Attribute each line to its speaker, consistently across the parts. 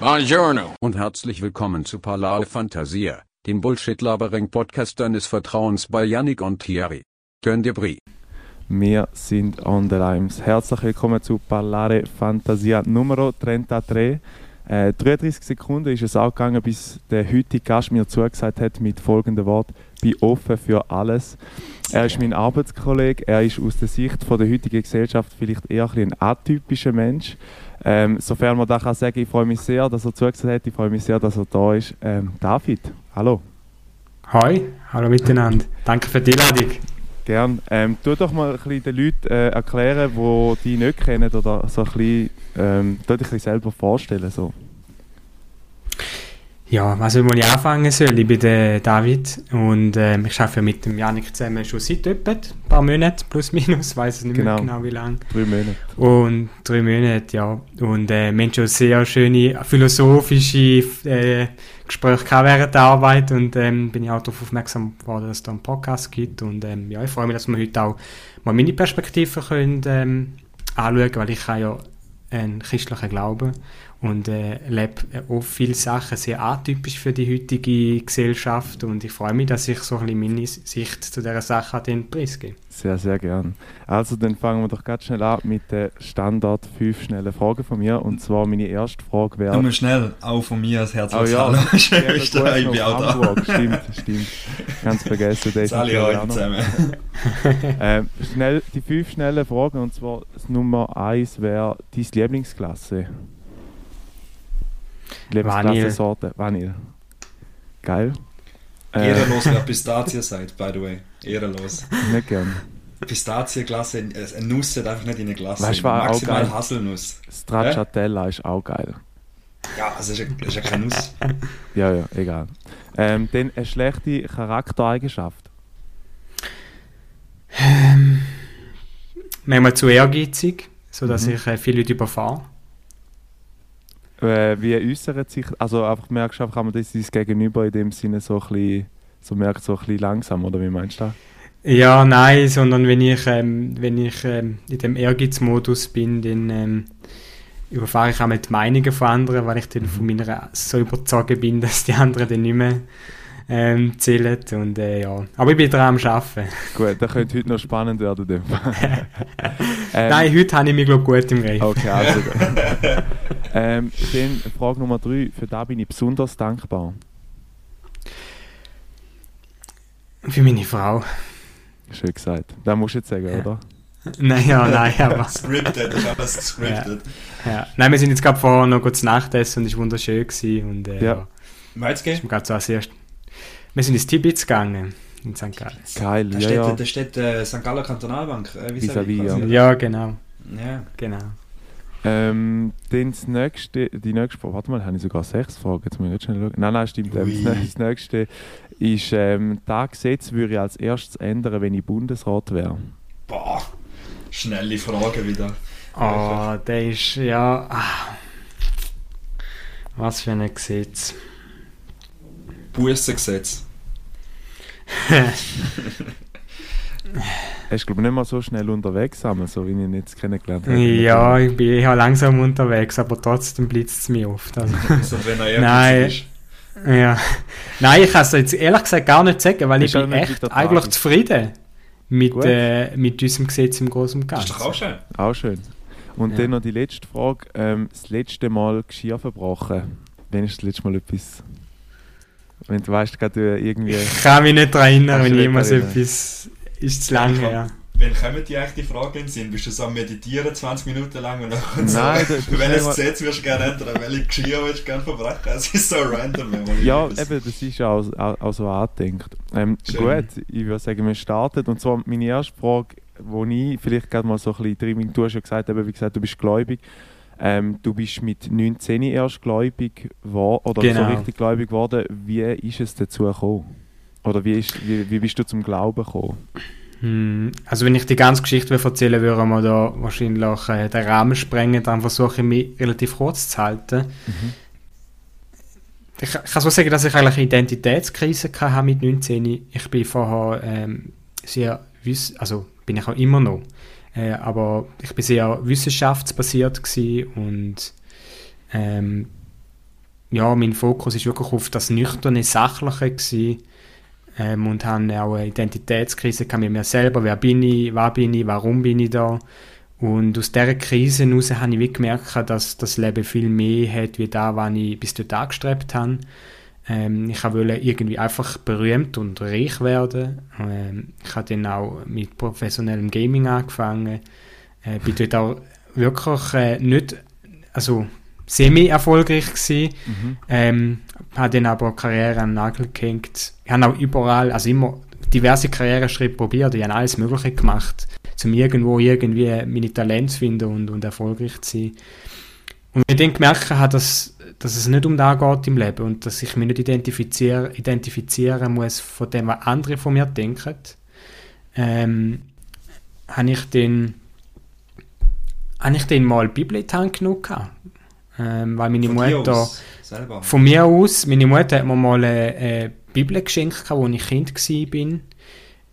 Speaker 1: Buongiorno. Und herzlich willkommen zu Parlare Fantasia, dem Bullshit-Labering-Podcast deines Vertrauens bei Yannick und Thierry. Könnt ihr Brie.
Speaker 2: Wir sind on the Limes. Herzlich willkommen zu Parlare Fantasia Numero 33. Äh, 33 Sekunden ist es auch gegangen, bis der heutige Gast mir zugesagt hat mit folgendem Wort: Bin offen für alles. Er ist mein Arbeitskollege, er ist aus der Sicht von der heutigen Gesellschaft vielleicht eher ein, ein atypischer Mensch. Ähm, sofern man da kann sagen, ich freue mich sehr, dass er zugesagt hat, ich freue mich sehr, dass er da ist. Ähm, David, hallo.
Speaker 3: Hi, hallo miteinander. Danke für die Einladung.
Speaker 2: Gern. Ähm, tu doch mal ein bisschen den Leuten äh, erklären, die dich nicht kennen oder so ein bisschen, ähm, tu dich ein bisschen selber vorstellen. So.
Speaker 3: Ja, also wo ich anfangen soll, ich bin der David und äh, ich arbeite mit dem Janik zusammen schon seit etwa ein paar Monaten, plus minus, weiß es nicht genau. mehr genau wie lange.
Speaker 2: Drei Monate.
Speaker 3: Und drei Monate, ja. Und äh, wir haben schon sehr schöne philosophische äh, Gespräche während der Arbeit und ähm, bin ich auch darauf aufmerksam geworden, dass es da einen Podcast gibt und ähm, ja, ich freue mich, dass wir heute auch mal meine Perspektive können ähm, anschauen, weil ich habe ja einen christlichen Glauben und äh, lebe auch viele Sachen sehr atypisch für die heutige Gesellschaft und ich freue mich, dass ich so ein bisschen meine Sicht zu dieser Sache den Preis gebe.
Speaker 2: Sehr, sehr gern. Also dann fangen wir doch ganz schnell an mit den Standard fünf schnellen Fragen von mir und zwar meine erste Frage wäre...
Speaker 4: Nur schnell, auch von mir als herzliches
Speaker 2: oh, ja.
Speaker 4: Hallo.
Speaker 2: Schön, ja, ich bin auch da. Stimmt, stimmt. Ganz vergessen.
Speaker 4: Das alle heute zusammen.
Speaker 2: ähm, schnell, die fünf schnellen Fragen und zwar das Nummer eins wäre deine Lieblingsklasse. Lebensklasse-Sorte? Vanille. Geil.
Speaker 4: Äh, Ehrenlos, wer Pistazie seid, by the way. Ehrenlos.
Speaker 2: Nicht gern.
Speaker 4: Pistazienglasse, eine Nuss darf nicht in eine Glasse.
Speaker 2: Weißt, war
Speaker 4: Maximal
Speaker 2: auch geil.
Speaker 4: Haselnuss.
Speaker 2: Stracciatella äh? ist auch geil.
Speaker 4: Ja, also ist ja, ist ja keine Nuss.
Speaker 2: ja, ja, egal. Ähm, dann eine schlechte Charaktereigenschaft.
Speaker 3: Ähm, manchmal zu ehrgeizig, sodass mhm. ich äh, viele Leute überfahre.
Speaker 2: Äh, wie äußert sich, also einfach merkst du einfach, man das Gegenüber in dem Sinne so ein bisschen, so merkt so ein bisschen langsam, oder wie meinst du das?
Speaker 3: Ja, nein, sondern wenn ich, ähm, wenn ich ähm, in dem Ehrgeizmodus bin, dann ähm, überfahre ich auch mit Meinungen von anderen, weil ich dann von mhm. meiner so überzeugt bin, dass die anderen dann nicht mehr ähm, zählen. Und, äh, ja. Aber ich bin dran am Arbeiten.
Speaker 2: Gut, das könnte heute noch spannend werden.
Speaker 3: ähm, Nein, heute habe ich mich glaub, gut im Griff.
Speaker 2: Okay, also ähm, dann Frage Nummer drei. Für da bin ich besonders dankbar.
Speaker 3: Für meine Frau.
Speaker 2: Schön gesagt. Das musst du jetzt sagen,
Speaker 3: ja.
Speaker 2: oder?
Speaker 3: Nein, ja, nein, aber...
Speaker 4: scripted, das ist alles scripted.
Speaker 3: Ja. ja. Nein, wir sind jetzt gerade vorher noch kurz Nachtessen und es war wunderschön. Gewesen und, äh,
Speaker 4: ja. Meinst du?
Speaker 3: gerade so als erst... Wir sind ins Tibet gegangen, in St. Gallen.
Speaker 2: Geil,
Speaker 4: da
Speaker 2: ja,
Speaker 4: steht,
Speaker 2: ja.
Speaker 4: Da steht äh, St. Galler Kantonalbank. Äh,
Speaker 2: vis à vis, ja.
Speaker 3: ja, genau.
Speaker 4: Ja.
Speaker 3: Genau.
Speaker 2: Ähm, dann das nächste, die nächste Frage, warte mal, habe ich sogar sechs Fragen, jetzt muss ich schnell schauen. Nein, nein, stimmt. Ähm, das nächste ist, ähm, das Gesetz würde ich als erstes ändern, wenn ich Bundesrat wäre.
Speaker 4: Boah, schnelle Frage wieder.
Speaker 3: Oh, der ist, ja... Ah. Was für ein Gesetz.
Speaker 4: Bussengesetz.
Speaker 2: Er ist glaube ich nicht mal so schnell unterwegs, so wie ich ihn jetzt kennengelernt habe.
Speaker 3: Ja, ich bin eher langsam unterwegs, aber trotzdem blitzt es mich oft. Also.
Speaker 4: so, wenn er
Speaker 3: Nein. ist. Ja. Nein, ich kann es jetzt ehrlich gesagt gar nicht sagen, weil ich bin echt eigentlich zufrieden mit, äh, mit unserem Gesetz im Großen und Ganzen.
Speaker 4: Das ist doch auch schön.
Speaker 2: Auch schön. Und ja. dann noch die letzte Frage. Ähm, das letzte Mal Geschirr verbrochen. Wann ist das letzte Mal etwas... Wenn du weißt, gerade irgendwie...
Speaker 3: Ich kann mich nicht daran erinnern, wenn jemals etwas ist zu lange her.
Speaker 4: Wann kommen die eigentlich die Fragen in Sinn? Bist du so am Meditieren 20 Minuten lang und dann
Speaker 2: Nein,
Speaker 4: so, welches Gesetz würdest du gerne ändern, welche Geschirr würdest du gerne verbrechen? Es ist so random.
Speaker 2: Ja, eben, das ist ja auch, auch, auch so angedenkt. Ähm, gut, ich würde sagen, wir starten. Und zwar meine erste Frage, wo ich vielleicht gerade mal so ein bisschen drin du hast ja gesagt, eben, wie gesagt, du bist gläubig. Ähm, du bist mit 19 erst gläubig geworden, oder genau. so richtig gläubig geworden. Wie ist es dazu gekommen? Oder wie, ist, wie, wie bist du zum Glauben gekommen?
Speaker 3: Hm, also wenn ich die ganze Geschichte erzählen würde, wir da wahrscheinlich äh, den Rahmen sprengen, dann versuche ich mich relativ kurz zu halten. Mhm. Ich, ich, kann so sagen, dass ich eigentlich eine Identitätskrise hatte mit 19. Ich bin vorher ähm, sehr, also bin ich auch immer noch, äh, aber ich bin sehr wissenschaftsbasiert und ähm, ja, mein Fokus ist wirklich auf das nüchterne, sachliche gewesen, ähm, und habe auch eine Identitätskrise mit mir selber. Wer bin ich? Was bin ich? Warum bin ich da? Und aus dieser Krise heraus habe ich gemerkt, dass das Leben viel mehr hat, wie da, was ich bis dort angestrebt habe. Ähm, ich wollte irgendwie einfach berühmt und reich werden. Ähm, ich habe dann auch mit professionellem Gaming angefangen. Äh, bin dort auch wirklich äh, nicht, also semi-erfolgreich gewesen. Mhm. Ähm, habe dann aber Karriere an den Nagel gehängt. Ich habe auch überall, also immer diverse Karriereschritte probiert. Ich habe alles Mögliche gemacht, um irgendwo irgendwie meine Talente zu finden und, und erfolgreich zu sein. Und ich dann gemerkt habe, dass, dass es nicht um das geht im Leben und dass ich mich nicht identifizieren, identifizieren muss von dem, was andere von mir denken, ähm, habe ich dann habe ich dann mal Bibel in die Hand genommen ähm, weil meine von Mutter von mir aus, meine Mutter hat mir mal eine, eine Bibel geschenkt, als ich Kind war.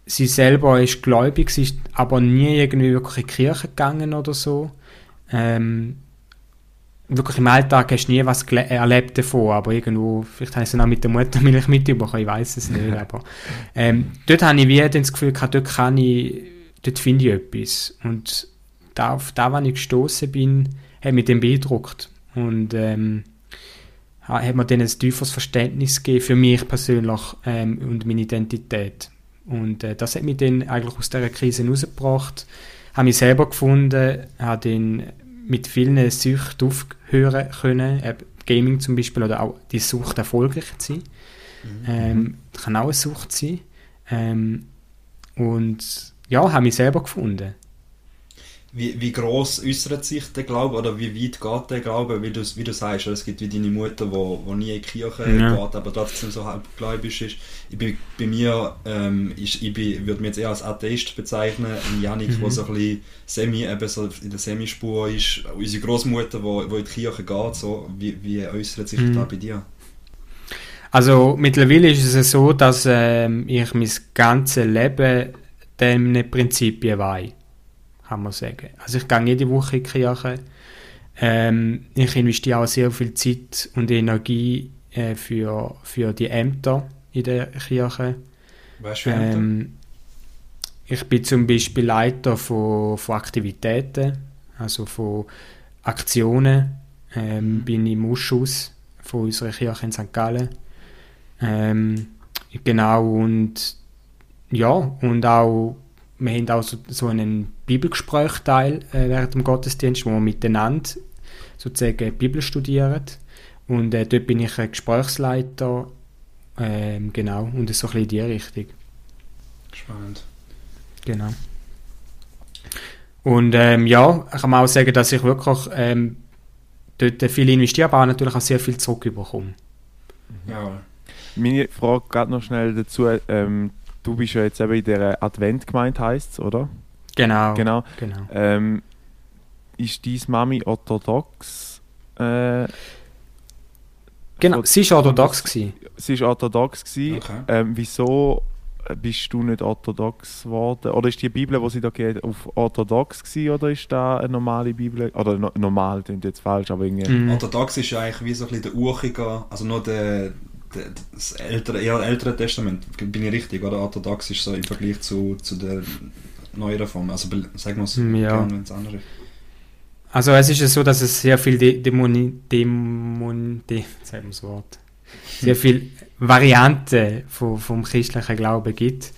Speaker 3: Sie selber ist gläubig, sie ist aber nie irgendwie wirklich in die Kirche gegangen oder so. Ähm, wirklich im Alltag hast du nie was erlebt davon, aber irgendwo, vielleicht habe ich es auch mit der Mutter Muttermilch mitbekommen, ich weiß es nicht, aber ähm, dort habe ich wieder das Gefühl gehabt, dort kann ich, dort finde ich etwas. Und da, auf das, was ich gestoßen bin, hat mich dann beeindruckt. Und ähm, hat mir dann ein tieferes Verständnis gegeben für mich persönlich ähm, und meine Identität. Und äh, das hat mich dann eigentlich aus dieser Krise herausgebracht, habe mich selber gefunden, habe dann mit vielen Süchten aufhören können, äh, Gaming zum Beispiel, oder auch die Sucht erfolgreich zu sein. Mhm. Ähm, kann auch eine Sucht sein. Ähm, und ja, habe mich selber gefunden
Speaker 4: wie, wie groß äußert sich der Glaube oder wie weit geht der Glaube? Weil du, wie du sagst, es gibt wie deine Mutter, wo, wo nie in die Kirche ja. geht, aber trotzdem so halb gläubig ist. Ich bin, bei mir, ähm, ich, ich bin, würde mich jetzt eher als Atheist bezeichnen. Ein Janik, mhm. der so ein bisschen semi, eben so in der Semispur ist. Unsere Großmutter, wo, wo in die Kirche geht, so, wie, wie äußert sich mhm. das bei dir?
Speaker 3: Also mittlerweile ist es so, dass ähm, ich mein ganzes Leben dem Prinzipien weihe kann man sagen. Also ich gehe jede Woche in die Kirche. Ähm, ich investiere auch sehr viel Zeit und Energie äh, für, für die Ämter in der Kirche.
Speaker 4: Was für Ämter? Ähm,
Speaker 3: ich bin zum Beispiel Leiter von, von Aktivitäten, also von Aktionen. Ähm, mhm. bin im Ausschuss von unserer Kirche in St. Gallen. Ähm, genau, und ja, und auch wir haben auch so, so einen Bibelgesprächteil äh, während dem Gottesdienst, wo wir miteinander sozusagen die Bibel studieren. Und äh, dort bin ich ein Gesprächsleiter, äh, genau, und so ein bisschen in die Richtung.
Speaker 4: Spannend.
Speaker 3: Genau. Und ähm, ja, ich kann auch sagen, dass ich wirklich ähm, dort viel investiere, aber natürlich auch sehr viel zurückbekomme.
Speaker 2: Ja. Meine Frage geht noch schnell dazu. Ähm, du bist ja jetzt eben in der Adventgemeinde, heisst es, oder?
Speaker 3: Genau.
Speaker 2: genau. genau. Ähm, ist deine Mami orthodox? Äh,
Speaker 3: genau, sie war orthodox. Gewesen.
Speaker 2: Sie war orthodox. Gewesen. Okay. Ähm, wieso bist du nicht orthodox geworden? Oder ist die Bibel, die sie da geht, auf orthodox gewesen, oder ist da eine normale Bibel? Oder no, normal, klingt jetzt falsch, aber irgendwie...
Speaker 4: Mm. Orthodox ist ja eigentlich wie so ein bisschen der Urchiger, also nur der, das ältere, eher ältere Testament, bin ich richtig, oder? Orthodox ist so im Vergleich zu, zu der neuen Form. Also sagen wir es
Speaker 3: ja. anders ist. Also es ist ja so, dass es sehr viel Dämoni, Dämon, De, sagen das Wort, sehr viel Varianten vom, vom christlichen Glauben gibt.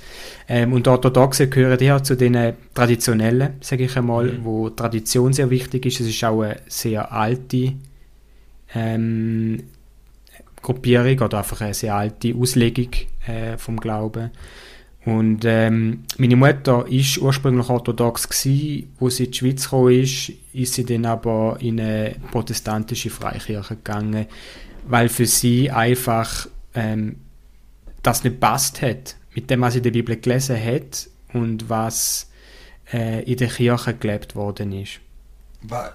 Speaker 3: Ähm, und Orthodoxe gehören ja zu den Traditionellen, sage ich einmal, mhm. wo Tradition sehr wichtig ist. Es ist auch eine sehr alte ähm, Gruppierung oder einfach eine sehr alte Auslegung äh, vom Glauben. Und ähm, meine Mutter ist ursprünglich orthodox gsi, wo sie in die Schweiz gekommen ist, ist sie dann aber in eine protestantische Freikirche gegangen, weil für sie einfach ähm, das nicht passt hat mit dem, was sie in der Bibel gelesen hat und was äh, in der Kirche gelebt worden ist.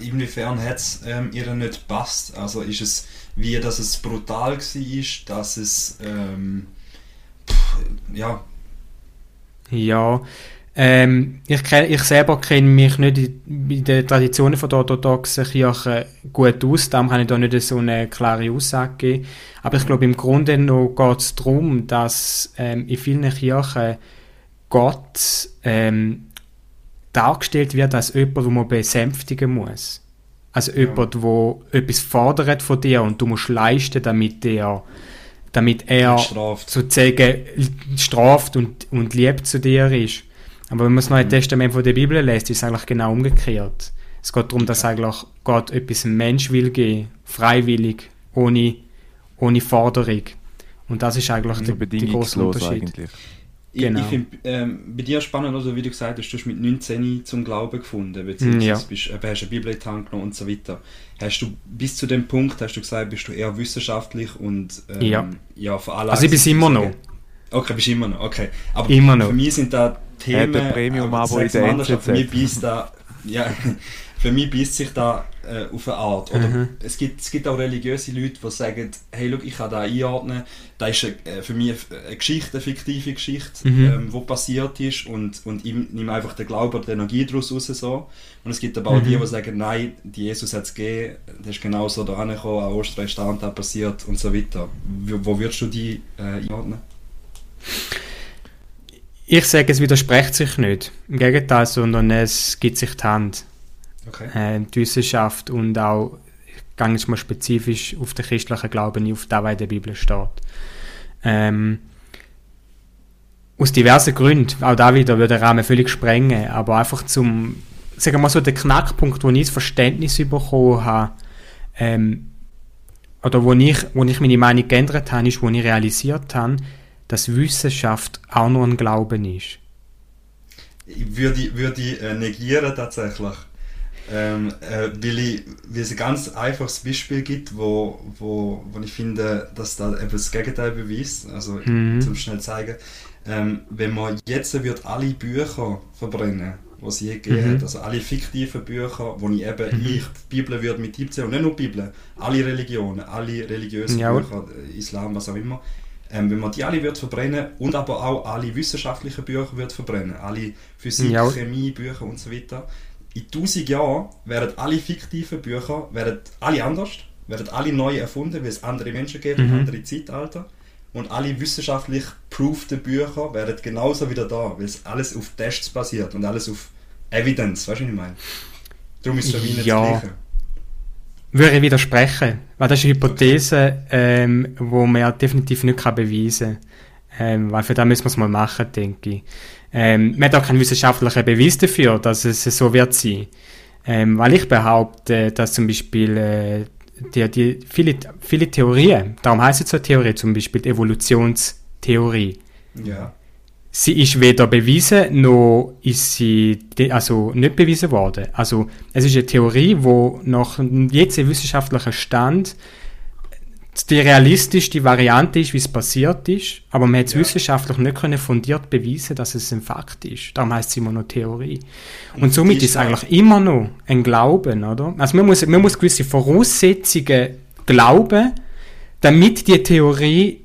Speaker 4: Inwiefern hat es ähm, ihr nicht passt? Also ist es wie, dass es brutal war, dass es ähm, pff, ja
Speaker 3: ja, Ähm, ich, ich selber kenne mich nicht in, den Traditionen von der orthodoxen Kirche gut aus, darum kann ich da nicht so eine klare Aussage geben. Aber ich glaube, im Grunde noch geht es darum, dass ähm, in vielen Kirchen Gott ähm, dargestellt wird als jemand, den man besänftigen muss. Also ja. jemand, der etwas fordert von dir und du musst leisten, damit er, damit er sozusagen straft und, und lieb zu dir ist. Aber wenn man das Neue mhm. Testament von der Bibel liest, ist es eigentlich genau umgekehrt. Es geht darum, dass eigentlich Gott etwas einem Mensch will geben, freiwillig, ohne, ohne Forderung. Und das ist eigentlich
Speaker 2: der, der große Unterschied.
Speaker 4: Eigentlich. Genau. Ich, ich finde ähm, bei dir spannend, also, wie du gesagt hast, du hast mit 19 zum Glauben gefunden, beziehungsweise ja. bist, äh, hast eine Bibel in die Hand genommen und so weiter. Hast du bis zu dem Punkt, hast du gesagt, bist du eher wissenschaftlich und ähm,
Speaker 3: ja.
Speaker 4: ja,
Speaker 3: vor allem. Also ich bin immer noch.
Speaker 4: Okay, bist immer noch, okay.
Speaker 3: Aber immer noch.
Speaker 4: für mich sind da Themen...
Speaker 2: Ja, Premium-Abo in der
Speaker 4: NZZ. Für mich beißt da... Ja, für mich beißt sich da äh, auf eine Art. Oder mhm. es, gibt, es gibt auch religiöse Leute, die sagen, hey, look, ich kann da einordnen, da ist eine, äh, für mich eine Geschichte, eine fiktive Geschichte, mhm. ähm, die passiert ist und, und ich nehme einfach den Glauben oder die Energie daraus raus. So. Und es gibt aber auch mhm. die, die sagen, nein, die Jesus hat es gegeben, der ist genauso da angekommen, an Ostern ist da passiert und so weiter. Wo, wo würdest du die äh, einordnen?
Speaker 3: Ich sage, es widerspricht sich nicht. Im Gegenteil, sondern es gibt sich die Hand. Okay. Äh, die Wissenschaft und auch, ich gehe jetzt mal spezifisch auf den christlichen Glauben auf das, was in der Bibel steht. Ähm, aus diversen Gründen, auch da wieder würde der Rahmen völlig sprengen, aber einfach zum, sagen wir mal so, der Knackpunkt, wo ich das Verständnis bekommen habe, ähm, oder wo ich, wo ich meine Meinung geändert habe, ist, wo ich realisiert habe, dass Wissenschaft auch nur ein Glauben ist?
Speaker 4: Ich würde, würde äh, negieren tatsächlich. Ähm, äh, weil, ich, weil es ein ganz einfaches Beispiel gibt, wo, wo, wo ich finde, dass da eben das Gegenteil beweist. Also mhm. zum schnell zeigen. Ähm, wenn man jetzt wird alle Bücher verbrennen, die es je gegeben mhm. hat, also alle fiktiven Bücher, wo ich eben mhm. ich die Bibel würde mit einbeziehen und nicht nur die Bibel, alle Religionen, alle religiösen ja. Bücher, Islam, was auch immer, ähm, wenn man die alle wird verbrennen und aber auch alle wissenschaftlichen Bücher wird verbrennen, alle Physik, ja. Chemie, Bücher und so weiter, in 1000 Jahren werden alle fiktiven Bücher werden alle anders, werden alle neu erfunden, weil es andere Menschen gibt mhm. und andere Zeitalter. Und alle wissenschaftlich prooften Bücher werden genauso wieder da, weil es alles auf Tests basiert und alles auf Evidence, weißt du, was ich meine? Darum ist es für mich nicht ja. das
Speaker 3: würde ich widersprechen, weil das ist eine Hypothese, ähm, wo man ja definitiv nicht kann beweisen kann. Ähm, weil für das müssen wir es mal machen, denke ich. Ähm, man hat auch keinen wissenschaftlichen Beweis dafür, dass es so wird sein. Ähm, weil ich behaupte, dass zum Beispiel äh, die, die, viele, viele Theorien, darum heißt es so Theorie, zum Beispiel die Evolutionstheorie.
Speaker 4: Ja
Speaker 3: sie ist weder bewiesen, noch ist sie also nicht bewiesen worden. Also es ist eine Theorie, wo nach jetzigem wissenschaftlichen Stand die realistischste Variante ist, wie es passiert ist, aber man hat es ja. wissenschaftlich nicht können fundiert beweisen, dass es ein Fakt ist. Darum heißt es immer noch Theorie. Und, Und somit ist es eigentlich immer noch ein Glauben, oder? Also man muss, man muss gewisse Voraussetzungen glauben, damit die Theorie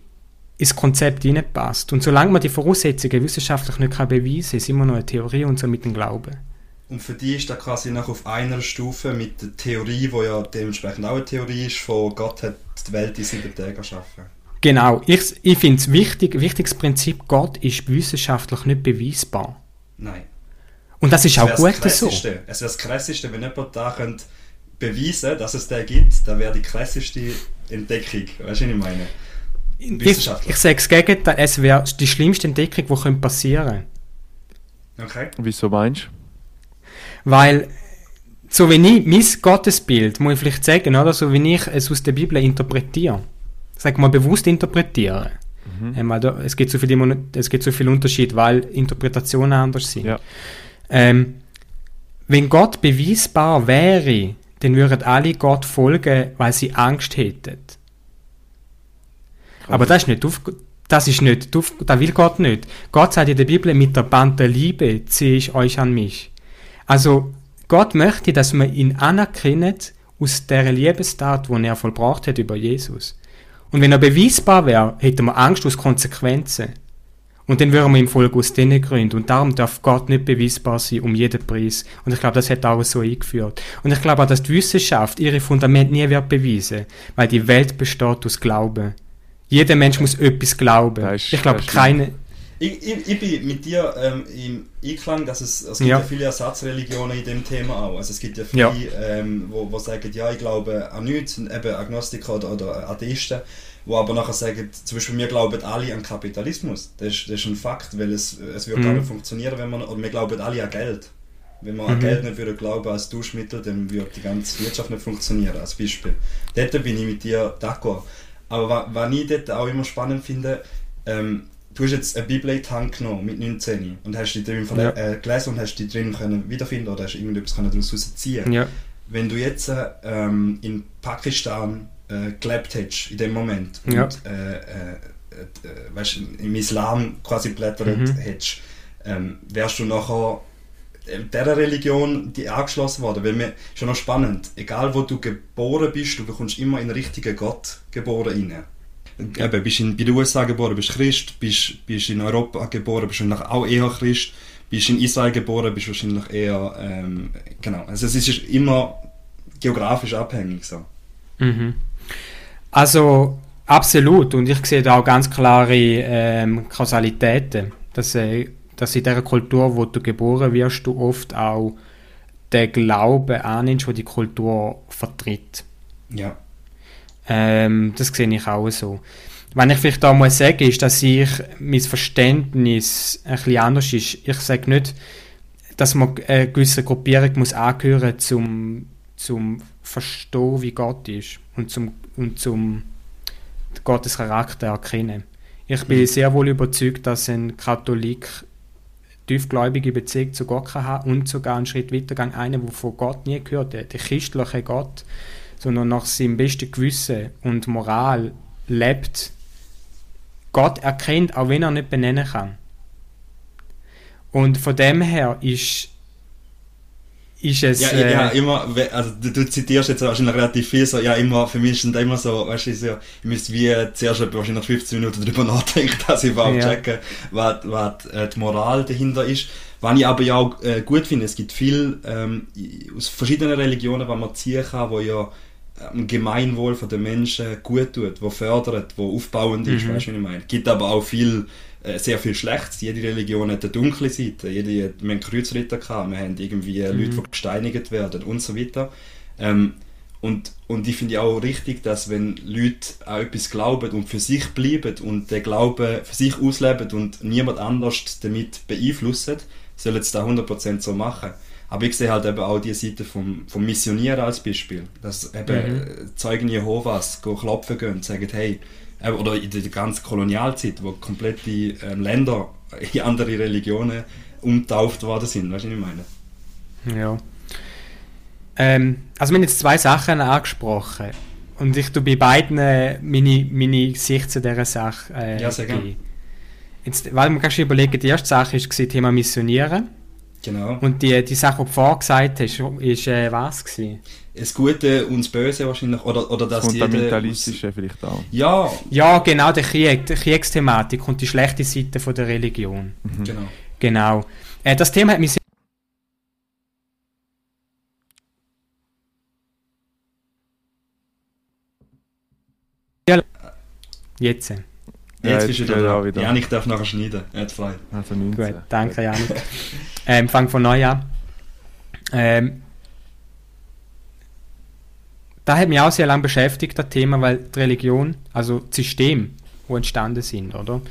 Speaker 3: ins Konzept hineinpasst. Und solange man die Voraussetzungen wissenschaftlich nicht kann beweisen kann, ist immer noch eine Theorie und somit ein Glaube.
Speaker 4: Und für die ist das quasi noch auf einer Stufe mit der Theorie, wo ja dementsprechend auch eine Theorie ist, von Gott hat die Welt in sieben Tagen erschaffen.
Speaker 3: Genau. Ich, ich finde es wichtig, wichtiges Prinzip, Gott ist wissenschaftlich nicht beweisbar.
Speaker 4: Nein.
Speaker 3: Und das ist
Speaker 4: das
Speaker 3: auch gut
Speaker 4: so. Es wäre das Krasseste, wenn jemand da könnte beweisen dass es den gibt, dann wäre die krasseste Entdeckung. Weißt du, was ich meine?
Speaker 3: Ich, ich sage das Gegenteil, es wäre die schlimmste Entdeckung, die passieren
Speaker 4: könnte. Okay.
Speaker 2: Wieso meinst du?
Speaker 3: Weil, so wie ich mein Gottesbild, muss ich vielleicht sagen, oder, so wie ich es aus der Bibel interpretiere, sag mal bewusst interpretiere, mhm. ähm, es, gibt so viel, es gibt so viel Unterschied, weil Interpretationen anders sind. Ja. Ähm, wenn Gott beweisbar wäre, dann würden alle Gott folgen, weil sie Angst hätten. Aber das ist nicht auf, das ist nicht, auf, das will Gott nicht. Gott sagt in der Bibel, mit der Band der Liebe ziehe ich euch an mich. Also, Gott möchte, dass man ihn anerkennt aus der Liebestat, die er vollbracht hat über Jesus. Und wenn er beweisbar wäre, hätte man Angst aus Konsequenzen. Und dann würden wir im Folge aus diesen Gründen. Und darum darf Gott nicht beweisbar sein um jeden Preis. Und ich glaube, das hat auch so eingeführt. Und ich glaube auch, dass die Wissenschaft ihre Fundament nie wird beweisen. Weil die Welt besteht aus Glauben. Jeder Mensch muss etwas glauben.
Speaker 2: ist-
Speaker 3: ich glaube, keine,
Speaker 4: Ich, ich, ich bin mit dir ähm, im Einklang, dass es, es gibt
Speaker 3: Ja.
Speaker 4: ja. viele Ersatzreligionen in dem Thema auch. Also es gibt ja viele,
Speaker 3: Ja.
Speaker 4: ähm, wo, wo sagen, ja, ich glaube an nichts, eben Agnostiker oder, oder Atheisten, wo aber nachher sagen, zum Beispiel wir glauben alle an Kapitalismus. Das ist, das ist ein Fakt, weil es, es würde
Speaker 3: Mhm.
Speaker 4: gar nicht funktionieren, wenn man, oder wir glauben alle an Geld. Wenn man an
Speaker 3: Mhm.
Speaker 4: Geld nicht würde glauben als Duschmittel, dann würde die ganze Wirtschaft nicht funktionieren, als Beispiel. Dort bin ich mit dir d'accord. Aber wa- was ich dort auch immer spannend finde, ähm, du hast jetzt eine Bibel in die Hand genommen mit 19 und hast die drin
Speaker 3: Ja.
Speaker 4: äh, gelesen und hast die drin können wiederfinden oder hast irgendetwas können daraus rausziehen.
Speaker 3: ja,
Speaker 4: Wenn du jetzt äh, ähm, in Pakistan äh, gelebt hättest, in dem Moment, und
Speaker 3: Ja.
Speaker 4: äh, äh, äh, weißt, im Islam quasi blättert
Speaker 3: Mhm.
Speaker 4: hättest, ähm, wärst du nachher äh, dieser Religion die angeschlossen worden. Weil mir ist ja noch spannend, egal wo du geboren bist, du bekommst immer in den richtigen Gott geboren rein. Eben, bist in, bei den USA geboren, bist Christ, bist, bist in Europa geboren, bist wahrscheinlich auch eher Christ, bist in Israel geboren, bist wahrscheinlich eher, ähm, genau. Also es ist immer geografisch abhängig so.
Speaker 3: Mhm. Also absolut und ich sehe da auch ganz klare ähm, Kausalitäten, dass, äh, dass in der Kultur, wo du geboren wirst, du oft auch den Glauben annimmst, wo die Kultur vertritt.
Speaker 4: Ja.
Speaker 3: Ähm, das sehe ich auch so. Wenn ich vielleicht da muss sagen, ist, dass ich mein Verständnis ein bisschen anders ist. Ich sage nicht, dass man eine gewisse Gruppierung muss angehören zum zum Verstehen, wie Gott ist und zum und zum Gottes Charakter erkennen. Ich bin
Speaker 4: Mhm.
Speaker 3: sehr wohl überzeugt, dass ein Katholik tiefgläubige Beziehung zu Gott kann haben und sogar einen Schritt weiter gehen, einer, der von Gott nie gehört hat, der christliche Gott, sondern nach seinem besten Gewissen und Moral lebt, Gott erkennt, auch wenn er nicht benennen kann. Und von dem her ist, ist es...
Speaker 4: Ja,
Speaker 3: äh,
Speaker 4: ja, immer, also du, du zitierst jetzt wahrscheinlich relativ viel, so, ja, immer, für mich sind da immer so, weißt du, so, ich müsste wie zuerst wahrscheinlich 15 Minuten darüber nachdenken, dass ich überhaupt
Speaker 3: Ja.
Speaker 4: checke, was, was äh, die Moral dahinter ist. Was ich aber ja auch äh, gut finde, es gibt viel ähm, aus verschiedenen Religionen, was man ziehen kann, wo ja am Gemeinwohl den Menschen gut tut, wo fördert, wo aufbauend ist,
Speaker 3: Mhm.
Speaker 4: weißt du, was ich meine? Es gibt aber auch viel, äh, sehr viel Schlechtes. Jede Religion hat eine dunkle Seite. Jede, wir haben Kreuzritter gehabt, wir haben irgendwie äh, Leute, die gesteinigt werden und so weiter. Ähm, und, und ich finde auch richtig, dass wenn Leute an etwas glauben und für sich bleiben und den Glauben für sich ausleben und niemand anders damit beeinflussen, sollen sie das 100% so machen. Aber ich sehe halt eben auch die Seite vom, vom Missionieren als Beispiel. Dass eben
Speaker 3: Mhm.
Speaker 4: äh, Zeugen Jehovas go klopfen gehen und sagen, hey, äh, oder in der ganzen Kolonialzeit, wo komplette ähm, Länder in andere Religionen umtauft worden sind, weißt du, was ich meine?
Speaker 3: Ja. Ähm, also wir haben jetzt zwei Sachen angesprochen. Und ich tu bei beiden äh, meine, meine Sicht zu dieser Sache äh,
Speaker 4: Ja, sehr gern.
Speaker 3: geben. Jetzt, weil man kannst du überlegen, die erste Sache war Thema Missionieren.
Speaker 4: Genau.
Speaker 3: Und die, die Sache, die du vorher gesagt hast, ist äh, was gewesen?
Speaker 4: das Gute und das Böse wahrscheinlich, oder, oder dass
Speaker 2: Das. Fundamentalistische vielleicht auch.
Speaker 4: Ja,
Speaker 3: Ja, genau, der Krieg, die Kriegsthematik und die schlechte Seite von der Religion.
Speaker 2: Mhm.
Speaker 4: genau.
Speaker 3: Genau. Äh, das Thema hat mich sehr Jetzt.
Speaker 4: Jetzt
Speaker 2: Ja,
Speaker 4: bist du wieder
Speaker 2: wieder.
Speaker 4: Ja, ich darf nachher schneiden. Er hat frei.
Speaker 2: Also 19.
Speaker 3: Gut, danke Janik. ähm, fang von neu an. Ähm, da hat mich auch sehr lange beschäftigt, das Thema, weil die Religion, also die Systeme, die entstanden sind, oder?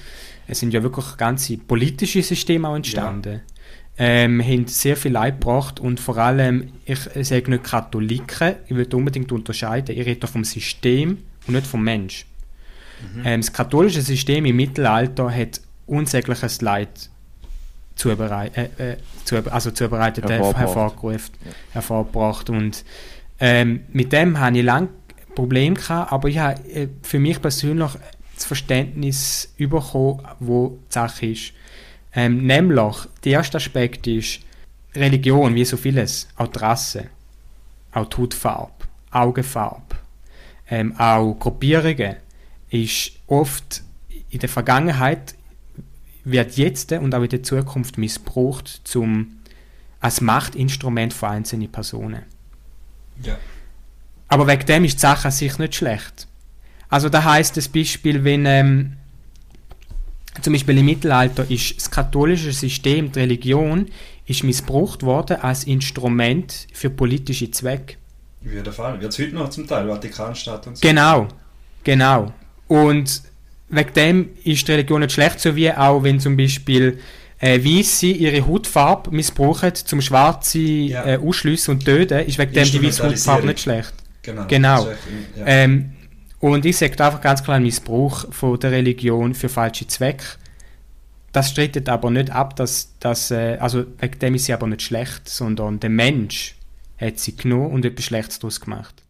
Speaker 3: Es sind ja wirklich ganze politische Systeme auch entstanden. Ähm, haben sehr viel Leid gebracht und vor allem, ich sage nicht Katholiken, ich will unbedingt unterscheiden, ich rede vom System und nicht vom Mensch. Ähm, das katholische System im Mittelalter hat unsägliches Leid zubereit, äh, äh, zuber also zubereitet, äh,
Speaker 2: Hervorgebracht.
Speaker 3: hervorgerufen,
Speaker 2: Ja.
Speaker 3: hervorgebracht. Und ähm, mit dem hatte ich lange Probleme gehabt, aber ich habe äh, für mich persönlich das Verständnis bekommen, wo die Sache ist. Ähm, nämlich, der erste Aspekt ist Religion, wie so vieles, auch die Rasse, auch die Hautfarbe, Augenfarbe, ähm, auch Gruppierungen, ist oft in der Vergangenheit wird jetzt und auch in der Zukunft missbraucht zum, als Machtinstrument für einzelne Personen.
Speaker 4: Ja.
Speaker 3: Aber wegen dem ist die Sache an sich nicht schlecht. Also da heißt das Beispiel, wenn ähm, zum Beispiel im Mittelalter ist das katholische System, die Religion, ist missbraucht worden als Instrument für politische Zwecke.
Speaker 4: Auf jeden Fall. Wird es heute noch zum Teil, Vatikanstaat und so.
Speaker 3: Genau, genau. Und wegen dem ist die Religion nicht schlecht, so wie auch wenn zum Beispiel äh, Weisse ihre Hautfarbe missbrauchen, zum Schwarze
Speaker 4: Ja.
Speaker 3: äh, ausschliessen und töten, ist wegen dem die weiße Hautfarbe nicht schlecht.
Speaker 4: Genau.
Speaker 3: Genau.
Speaker 4: Ja.
Speaker 3: Ähm, und ich sage einfach ganz klar einen Missbrauch von der Religion für falsche Zwecke. Das streitet aber nicht ab, dass, dass äh, also wegen dem ist sie aber nicht schlecht, sondern der Mensch hat sie genommen und etwas Schlechtes daraus gemacht.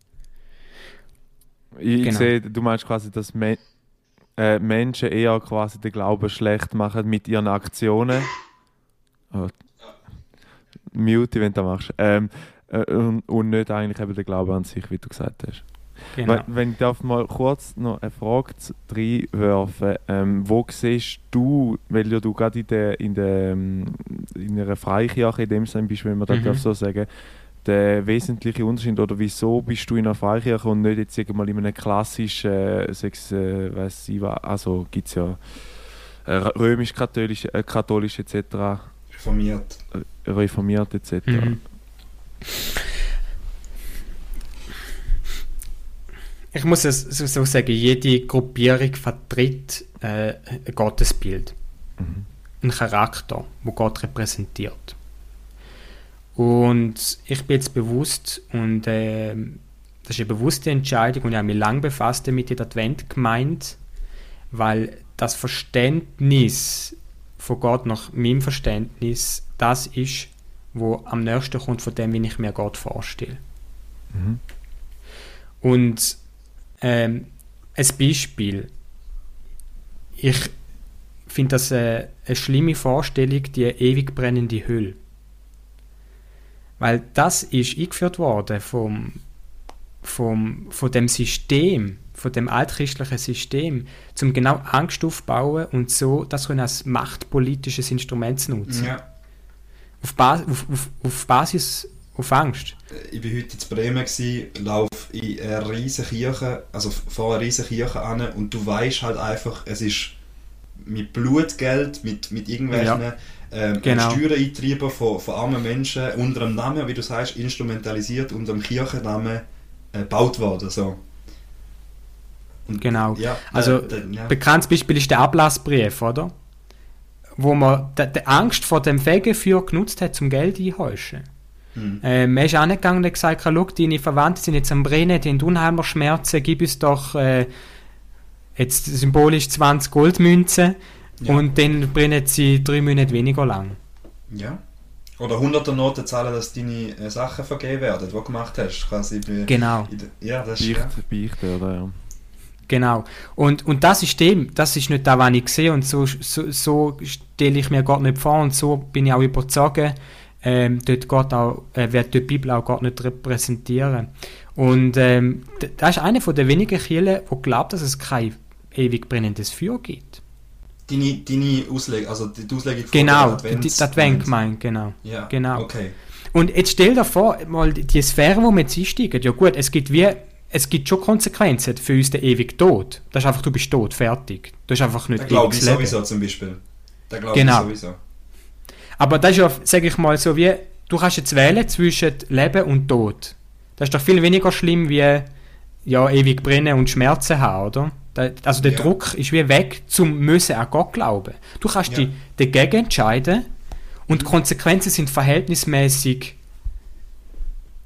Speaker 2: Ich,
Speaker 3: Genau.
Speaker 2: sehe, du meinst quasi, dass Me äh, Menschen eher quasi den Glauben schlecht machen mit ihren Aktionen. Oh. Mute, wenn du das machst. Ähm, äh, und, und nicht eigentlich eben den Glauben an sich, wie du gesagt hast.
Speaker 3: Genau.
Speaker 2: Wenn, ich darf mal kurz noch eine Frage reinwerfen, ähm, wo siehst du, weil ja du gerade in, der, in, der, ähm, in einer Freikirche in dem Sinne bist, wenn man das
Speaker 3: Mhm.
Speaker 2: darf so sagen, der wesentliche Unterschied oder wieso bist du in einer Freikirche und nicht jetzt irgendwann in einem klassischen, äh, sechs, äh, weiss ich was, also gibt es ja äh, römisch-katholisch äh, katholisch etc.,
Speaker 4: Reformiert.
Speaker 2: äh, reformiert etc.
Speaker 3: Mhm. Ich muss es so, so sagen, jede Gruppierung vertritt äh, ein Gottesbild,
Speaker 2: Mhm.
Speaker 3: einen Charakter, wo Gott repräsentiert. Und ich bin jetzt bewusst und ähm, das ist eine bewusste Entscheidung und ich habe mich lange befasst damit in Advent gemeint, weil das Verständnis von Gott nach meinem Verständnis das ist, wo am nächsten kommt von dem, wie ich mir Gott vorstelle.
Speaker 2: Mhm.
Speaker 3: Und ähm, ein Beispiel. Ich finde das äh, eine schlimme Vorstellung, die ewig brennende Hölle. Weil das ist eingeführt worden vom, vom, von dem System, von dem altchristlichen System, zum genau Angst aufbauen und so das können als machtpolitisches Instrument zu nutzen.
Speaker 4: Ja.
Speaker 3: Auf, Bas auf, auf, auf Basis auf Angst.
Speaker 4: Ich war heute in Bremen, gewesen, laufe in eine riesige Kirche, also vor einer riesige Kirche an und du weißt halt einfach, es ist mit Blutgeld, mit, mit irgendwelchen ähm,
Speaker 3: Genau.
Speaker 4: Steuern eingetrieben von, von armen Menschen unter dem Namen, wie du sagst, instrumentalisiert unter dem Kirchennamen äh, gebaut worden. So. Und,
Speaker 3: Genau.
Speaker 4: Ja,
Speaker 3: Also,
Speaker 4: äh, ja.
Speaker 3: Bekanntes Beispiel ist der Ablassbrief, oder? Wo man die, Angst vor dem Fegefeuer genutzt hat, zum Geld einhäuschen.
Speaker 4: Hm.
Speaker 3: Ähm, er ist angegangen und hat gesagt, schau, deine Verwandten sind jetzt am Brennen, die haben unheimlich Schmerzen, gib uns doch äh, jetzt symbolisch 20 Goldmünzen
Speaker 4: Ja.
Speaker 3: und dann brennen sie drei Monate weniger lang.
Speaker 4: Ja. Oder hunderte Noten zahlen, dass deine äh, Sachen vergeben werden, die du gemacht hast. Quasi bei,
Speaker 3: Genau.
Speaker 4: in der- ja, das ist ja.
Speaker 2: Beichte, Beichte, oder? Ja.
Speaker 3: Genau. Und, und das System, das ist nicht das, was ich sehe und so, so, so stelle ich mir Gott nicht vor und so bin ich auch überzeugt, ähm, dort Gott auch, äh, wird die Bibel auch Gott nicht repräsentieren. Und ähm, das ist eine von der wenigen Kirchen, die glaubt, dass es kein ewig brennendes Feuer gibt.
Speaker 4: Deine, deine Auslegung, also die Auslegung von
Speaker 3: Genau, die, die Advent gemeint, genau.
Speaker 4: Ja,
Speaker 3: Genau.
Speaker 4: Okay.
Speaker 3: Und jetzt stell dir vor, mal die Sphäre, wo wir jetzt einsteigen, ja gut, es gibt wie, es gibt schon Konsequenzen für uns den ewigen Tod. Das ist einfach, du bist tot, fertig. Du hast einfach nicht
Speaker 4: Da glaube ich
Speaker 3: ewiges Leben.
Speaker 4: sowieso zum Beispiel. Da glaube
Speaker 3: Genau.
Speaker 4: ich sowieso.
Speaker 3: Aber das ist ja, sage ich mal, so wie, du kannst jetzt wählen zwischen Leben und Tod. Das ist doch viel weniger schlimm wie ja, ewig brennen und Schmerzen haben, oder? Also der
Speaker 4: Ja.
Speaker 3: Druck ist wie weg zum müssen an Gott glauben. Du kannst
Speaker 4: Ja.
Speaker 3: dich dagegen entscheiden und die Konsequenzen sind verhältnismäßig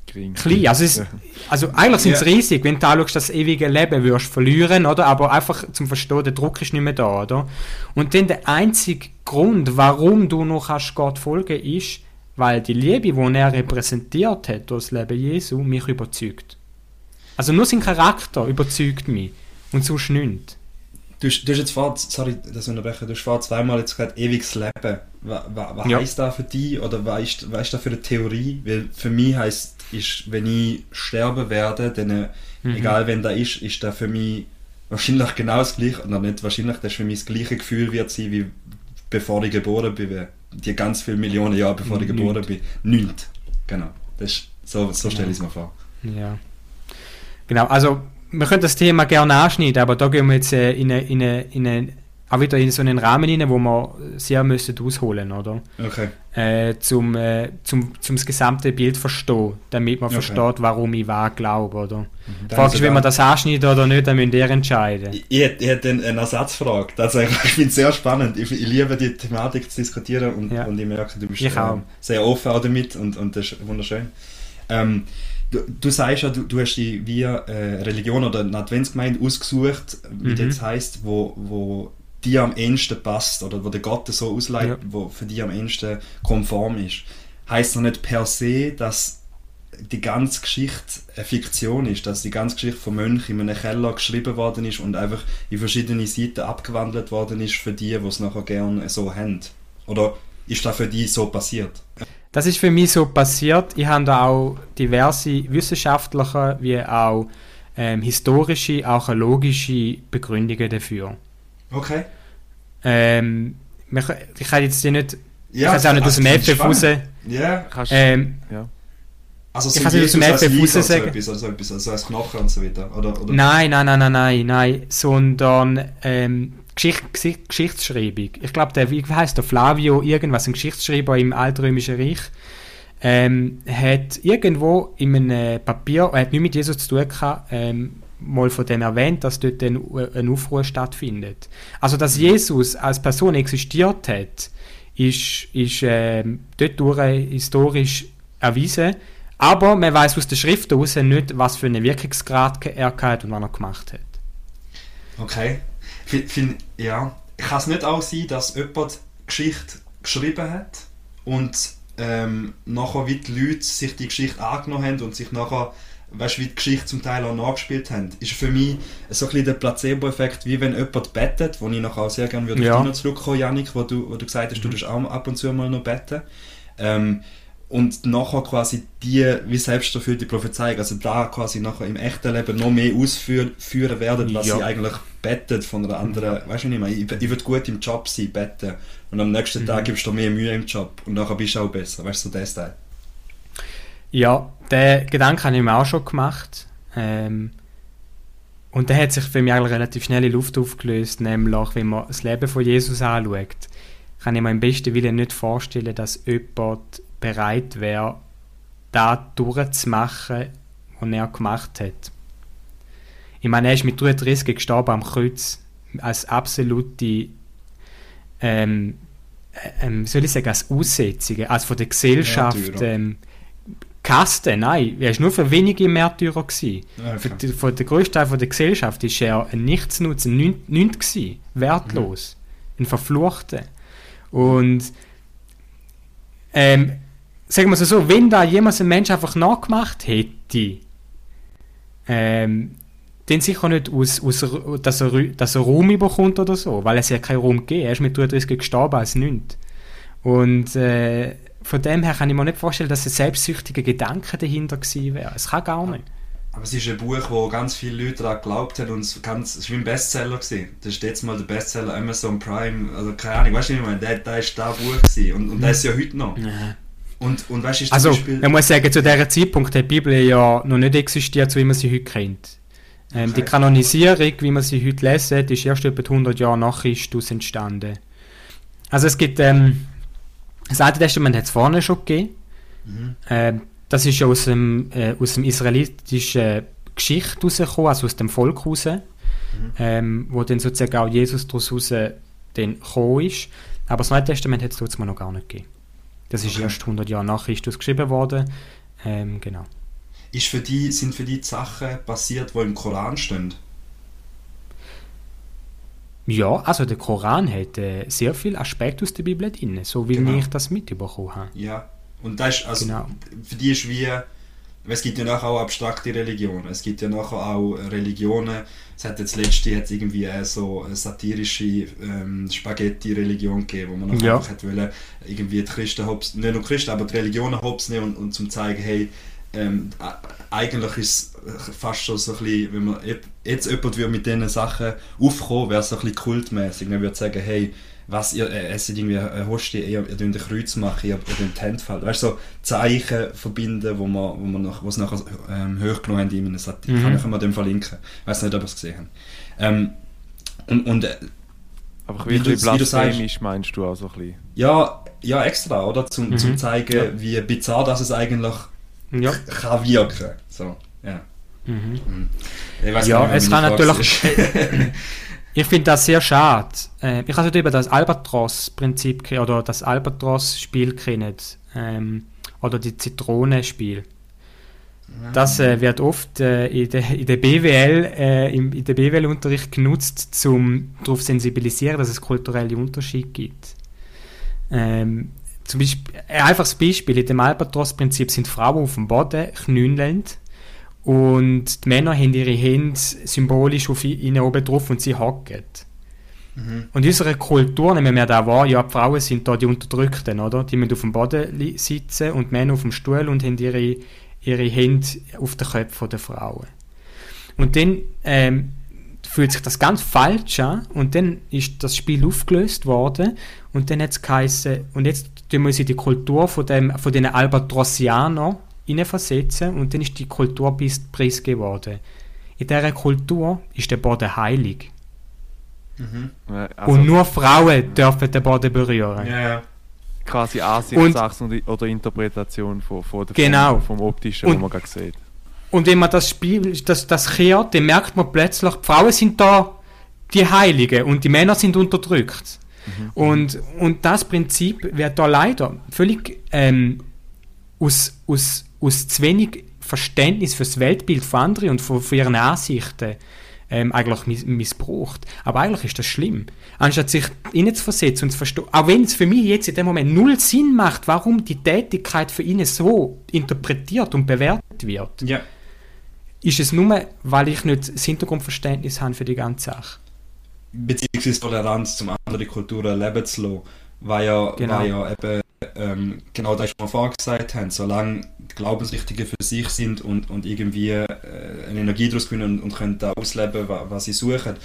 Speaker 3: klein. Also, es, also eigentlich sind es
Speaker 4: Ja.
Speaker 3: riesig, wenn du anschaust, das ewige Leben würdest verlieren, oder? Aber einfach zum Verstehen, der Druck ist nicht mehr da, oder? Und dann der einzige Grund, warum du noch kannst Gott folgen, ist, weil die Liebe, die er repräsentiert hat durch das Leben Jesu, mich überzeugt. Also nur sein Charakter überzeugt mich und sonst nichts.
Speaker 4: Du, hast- du hast jetzt vor, sorry, das unterbrechen, du hast vor zweimal jetzt gesagt, ewiges Leben. Was, was,
Speaker 3: Ja.
Speaker 4: heisst das für dich oder was ist, was ist das für eine Theorie? Weil für mich heisst, ist, wenn ich sterben werde, dann, äh,
Speaker 3: Mhm.
Speaker 4: egal wenn da ist, ist das für mich wahrscheinlich genau das gleiche, oder nicht wahrscheinlich, das ist für mich das gleiche Gefühl wird sein, wie bevor ich geboren bin, die ganz viele Millionen Jahre bevor ich geboren bin, nichts. Genau. Das ist, so so stelle ich es mir vor.
Speaker 3: Ja. Genau, also wir können das Thema gerne anschneiden, aber da gehen wir jetzt äh, in, eine, in, eine, in eine, auch wieder in so einen Rahmen rein, wo wir sehr müssen ausholen, oder?
Speaker 4: Okay.
Speaker 3: Äh, zum, äh, zum, zum das gesamte Bild verstehen, damit man
Speaker 4: Okay.
Speaker 3: versteht, warum ich was glaube, oder? Frage ist,
Speaker 4: sogar-
Speaker 3: wenn man das anschneidet oder nicht, dann müsst ihr entscheiden.
Speaker 4: Ich, ich, hätte- ich hätte eine Ersatzfrage. Tatsächlich, ich finde es sehr spannend. Ich, ich liebe die Thematik zu diskutieren und,
Speaker 3: Ja.
Speaker 4: und ich merke, du bist ähm, sehr offen auch damit und, und das ist wunderschön. Ähm, du, du sagst ja, du, du hast die wie äh, Religion oder eine Adventsgemeinde ausgesucht, wie
Speaker 3: Mhm.
Speaker 4: das heisst, wo, wo dir am ehesten passt oder wo der Gott so ausleitet,
Speaker 3: Ja.
Speaker 4: wo für dich am ehesten konform ist. Heißt noch nicht per se, dass die ganze Geschichte eine Fiktion ist, dass die ganze Geschichte von Mönchen in einem Keller geschrieben worden ist und einfach in verschiedene Seiten abgewandelt worden ist für die, die es nachher gerne so haben. Oder ist das für die so passiert?
Speaker 3: Das ist für mich so passiert. Ich habe da auch diverse wissenschaftliche wie auch ähm, historische, archäologische Begründungen dafür.
Speaker 4: Okay.
Speaker 3: Ähm, ich kann jetzt die nicht, ich
Speaker 4: Ja,
Speaker 3: kann es auch nicht aus dem
Speaker 4: also,
Speaker 3: FF raus.
Speaker 4: Ja,
Speaker 3: Ähm,
Speaker 2: ja.
Speaker 4: also
Speaker 3: Ich
Speaker 4: so
Speaker 3: kann es nicht aus dem FF
Speaker 4: so
Speaker 3: sagen.
Speaker 4: etwas, also etwas, also als Knochen und so weiter. Oder, oder?
Speaker 3: Nein, nein, nein, nein, nein, nein, sondern ähm, Geschicht, Geschichtsschreibung. Ich glaube, der, wie heißt der Flavio, irgendwas, ein Geschichtsschreiber im Altrömischen Reich, ähm, hat irgendwo in einem Papier, er hat nichts mit Jesus zu tun gehabt, ähm, mal von dem erwähnt, dass dort ein, ein Aufruhr stattfindet. Also, dass Jesus als Person existiert hat, ist, ist ähm, dort historisch erwiesen. Aber man weiß aus der Schrift heraus nicht, was für einen Wirkungsgrad er hat und was er gemacht hat.
Speaker 4: Okay. Find, ja. Kann es nicht auch sein, dass jemand Geschichte geschrieben hat und ähm, nachher wie die Leute sich die Geschichte angenommen haben und sich nachher, weißt du, wie die Geschichte zum Teil auch nachgespielt haben? Ist für mich so ein bisschen der Placebo-Effekt, wie wenn jemand bettet, wo ich nachher auch sehr gerne würde
Speaker 3: Ja.
Speaker 4: auf dich noch zurückkommen, Janik, wo du, wo du gesagt hast, du tust auch ab und zu mal noch beten. Ähm, und nachher quasi die wie selbsterfüllte Prophezeiung, also da quasi nachher im echten Leben noch mehr ausführen führen werden, was
Speaker 3: Ja.
Speaker 4: sie eigentlich bettet von einer anderen, weißt du nicht mehr, ich, ich würde gut im Job sein, betten und am nächsten Tag gibst du mehr Mühe im Job und nachher bist du auch besser, weißt du, so das Teil.
Speaker 3: Ja, den Gedanken habe ich mir auch schon gemacht. Ähm, und der hat sich für mich eigentlich relativ schnell in Luft aufgelöst, nämlich wenn man das Leben von Jesus anschaut, kann ich mir im besten Willen nicht vorstellen, dass jemand bereit wäre, das durchzumachen, was er gemacht hat. Ich meine, er ist mit 33 gestorben am Kreuz, als absolute, ähm, äh, ähm, wie soll ich sagen, als Aussetzung, als von der Gesellschaft, ähm, Kaste, nein, er war nur für wenige Märtyrer. Gewesen. Für die, von der grössten Teil von der Gesellschaft war er ein Nichtsnutz, ein Nün- Nünd gewesen, wertlos, ein Verfluchter. Und ähm, sagen wir es so, wenn da jemals ein Mensch einfach nachgemacht hätte, ähm, dann sicher nicht aus, aus dass, er, dass er Ruhm bekommt oder so, weil es ja keinen Ruhm gegeben Er ist mit 33 gestorben als nichts. Und äh, von dem her kann ich mir nicht vorstellen, dass ein selbstsüchtiger Gedanke dahinter gewesen wäre. Es kann gar nicht.
Speaker 4: Aber es ist ein Buch, wo ganz viele Leute daran geglaubt haben und es, ganz, es war ein Bestseller. Gewesen. Das ist jetzt mal der Bestseller Amazon Prime, also keine Ahnung, weißt du, ich meine, der ist das Buch gewesen. und, und der ist ja heute noch. Und, und weißt du, ist zum
Speaker 3: Also,
Speaker 4: Beispiel...
Speaker 3: man muss sagen, zu diesem Zeitpunkt hat die Bibel ja noch nicht existiert, so wie man sie heute kennt. Ähm, Die
Speaker 4: Okay.
Speaker 3: Kanonisierung, wie man sie heute lesen, ist erst etwa 100 Jahre nach Christus entstanden. Also es gibt, ähm, das Alte Testament hat es vorne schon gegeben.
Speaker 4: Mhm.
Speaker 3: Ähm, das ist ja aus dem, äh, aus dem israelitischen Geschichte rausgekommen, also aus dem Volk raus, ähm, wo dann sozusagen auch Jesus daraus raus dann gekommen ist. Aber das Neue Testament hat es trotzdem noch gar nicht gegeben. Das ist
Speaker 4: Okay.
Speaker 3: erst 100 Jahre nach Christus geschrieben worden. Ähm, genau.
Speaker 4: Ist für die, sind für die die Sachen passiert, die im Koran stehen?
Speaker 3: Ja, also der Koran hat äh, sehr viel Aspekte aus der Bibel drin, so wie
Speaker 4: Genau.
Speaker 3: ich das mitbekommen habe.
Speaker 4: Ja. Und das ist, also,
Speaker 3: Genau.
Speaker 4: für die ist wie, es gibt ja nachher auch abstrakte Religionen, es gibt ja nachher auch Religionen, es hat jetzt letzte hat irgendwie so eine satirische ähm, Spaghetti-Religion gegeben, wo man nachher
Speaker 3: Ja.
Speaker 4: einfach hat wollen, irgendwie die Christen hops, nicht nur Christen, aber die Religionen hops nehmen und, und zum zeigen, hey, ähm, eigentlich ist es fast schon so ein bisschen, wenn man jetzt jemand würde mit diesen Sachen aufkommen, wäre es so ein bisschen kultmäßig. Man würde sagen, hey, was, ihr äh, esset irgendwie eine Hostie, ihr, ihr ein Kreuz machen, ihr, ihr die Hände falten. Weißt du, so Zeichen verbinden, wo man, wo man noch, was nachher ähm, hochgenommen haben in einem Satir. Mhm. Kann ich mal dem verlinken. Ich weiß nicht, ob ihr es gesehen habt. Ähm, und, und, äh,
Speaker 2: Aber wie, wie, wie blasphemisch meinst du auch so ein bisschen?
Speaker 4: Ja, ja extra, oder? Zum, mhm. zum zeigen, ja. wie bizarr das es eigentlich ja. kann wirken. So, ja. Mhm.
Speaker 3: mhm. ja, nicht, es kann natürlich. ich finde das sehr schade. Äh, ich habe über das Albatros-Prinzip oder das Albatros-Spiel kennt. Ähm, oder die Zitronenspiel. Das äh, wird oft äh, in, der, in der BWL, äh, im, in der BWL-Unterricht genutzt, um darauf sensibilisieren, dass es kulturelle Unterschiede gibt. Ähm, zum Beispiel, ein einfaches Beispiel, in dem Albatros-Prinzip sind Frauen auf dem Boden, knünelnd, und die Männer haben ihre Hände symbolisch auf ihnen oben drauf und sie hocken. Mhm. Und in unserer Kultur nehmen wir da wahr, ja, die Frauen sind da die Unterdrückten, oder? Die müssen auf dem Boden sitzen und die Männer auf dem Stuhl und haben ihre, ihre Hände auf den Köpfen der Frauen. Und dann ähm, fühlt sich das ganz falsch an und dann ist das Spiel aufgelöst worden und dann hat es geheißen, und jetzt tun wir uns in die Kultur von, dem, von den Albatrossianern versetzen und dann ist die Kultur Preis geworden. In dieser Kultur ist der Boden heilig. Mhm. Also, und nur Frauen dürfen den Boden berühren.
Speaker 2: Ja, Quasi Ansichtssache oder Interpretation von, von der,
Speaker 3: genau.
Speaker 2: vom, vom Optischen, und, was man gerade sieht.
Speaker 3: Und wenn man das Spiel, das, das kehrt, dann merkt man plötzlich, die Frauen sind da die Heiligen und die Männer sind unterdrückt. Mhm. Und, und das Prinzip wird da leider völlig ähm, aus, aus, aus zu wenig Verständnis für das Weltbild von anderen und von, von ihren Ansichten ähm, eigentlich missbraucht. Aber eigentlich ist das schlimm. Anstatt sich ihnen zu versetzen und zu verstehen, auch wenn es für mich jetzt in dem Moment null Sinn macht, warum die Tätigkeit für ihn so interpretiert und bewertet wird,
Speaker 4: ja.
Speaker 3: ist es nur, weil ich nicht das Hintergrundverständnis habe für die ganze Sache.
Speaker 4: Beziehungsweise Toleranz zum anderen Kulturen leben zu lassen, weil ja, genau. weil ja eben ähm, genau das, was wir vorher gesagt haben, solange die Glaubensrichtungen für sich sind und, und irgendwie äh, eine Energie daraus gewinnen und, und können da ausleben, was, was sie suchen,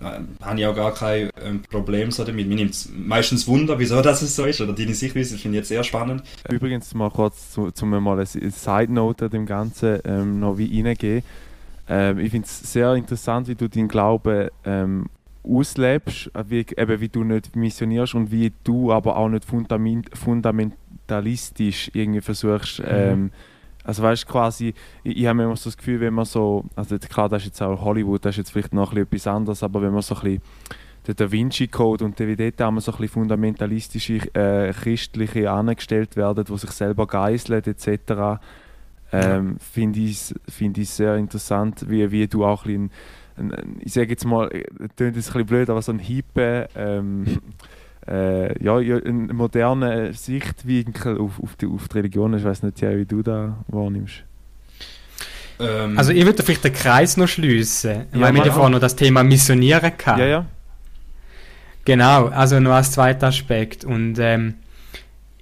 Speaker 4: äh, habe ich auch gar kein ähm, Problem so damit. Mir nimmt meistens Wunder, wieso das so ist, oder deine Sichtweise finde ich jetzt sehr spannend.
Speaker 2: Übrigens mal kurz, zu, mal eine Side-Note dem Ganzen ähm, noch wie reingehen. Ähm, ich finde es sehr interessant, wie du deinen Glauben ähm, auslebst, wie, eben wie du nicht missionierst und wie du aber auch nicht fundament, fundamentalistisch irgendwie versuchst, mhm. ähm, also weißt quasi, ich, ich habe immer so das Gefühl, wenn man so, also klar, das ist jetzt auch Hollywood, das ist jetzt vielleicht noch ein etwas anderes, aber wenn man so ein bisschen den Da Vinci Code und wie dort so ein bisschen fundamentalistische äh, Christliche angestellt werden, die sich selber geißeln etc., ähm, finde ich es find sehr interessant, wie, wie du auch ein bisschen ich sage jetzt mal, das äh, klingt ein bisschen blöd, aber so ein hippe, ähm, äh, ja, ein moderner Sichtwinkel auf, auf, die, auf die Religion. Ich weiß nicht, wie du da wahrnimmst.
Speaker 3: Ähm, also ich würde vielleicht den Kreis noch schließen, ja, weil wir davor noch das Thema Missionieren hatten.
Speaker 2: Ja, ja.
Speaker 3: Genau, also noch als zweiter Aspekt. Und ähm,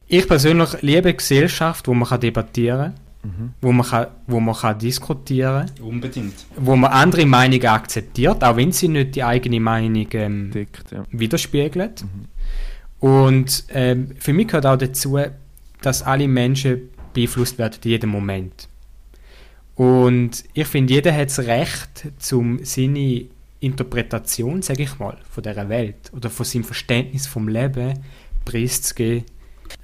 Speaker 3: ich persönlich liebe Gesellschaft, wo man kann debattieren kann mhm. wo man, kann, wo man kann diskutieren
Speaker 4: kann. Unbedingt.
Speaker 3: Wo man andere Meinungen akzeptiert, auch wenn sie nicht die eigene Meinung ähm, Deckt, ja. widerspiegelt. Mhm. Und ähm, für mich gehört auch dazu, dass alle Menschen beeinflusst werden in jedem Moment. Und ich finde, jeder hat das Recht, zum seine Interpretation, sage ich mal, von dieser Welt oder von seinem Verständnis vom Leben preiszugeben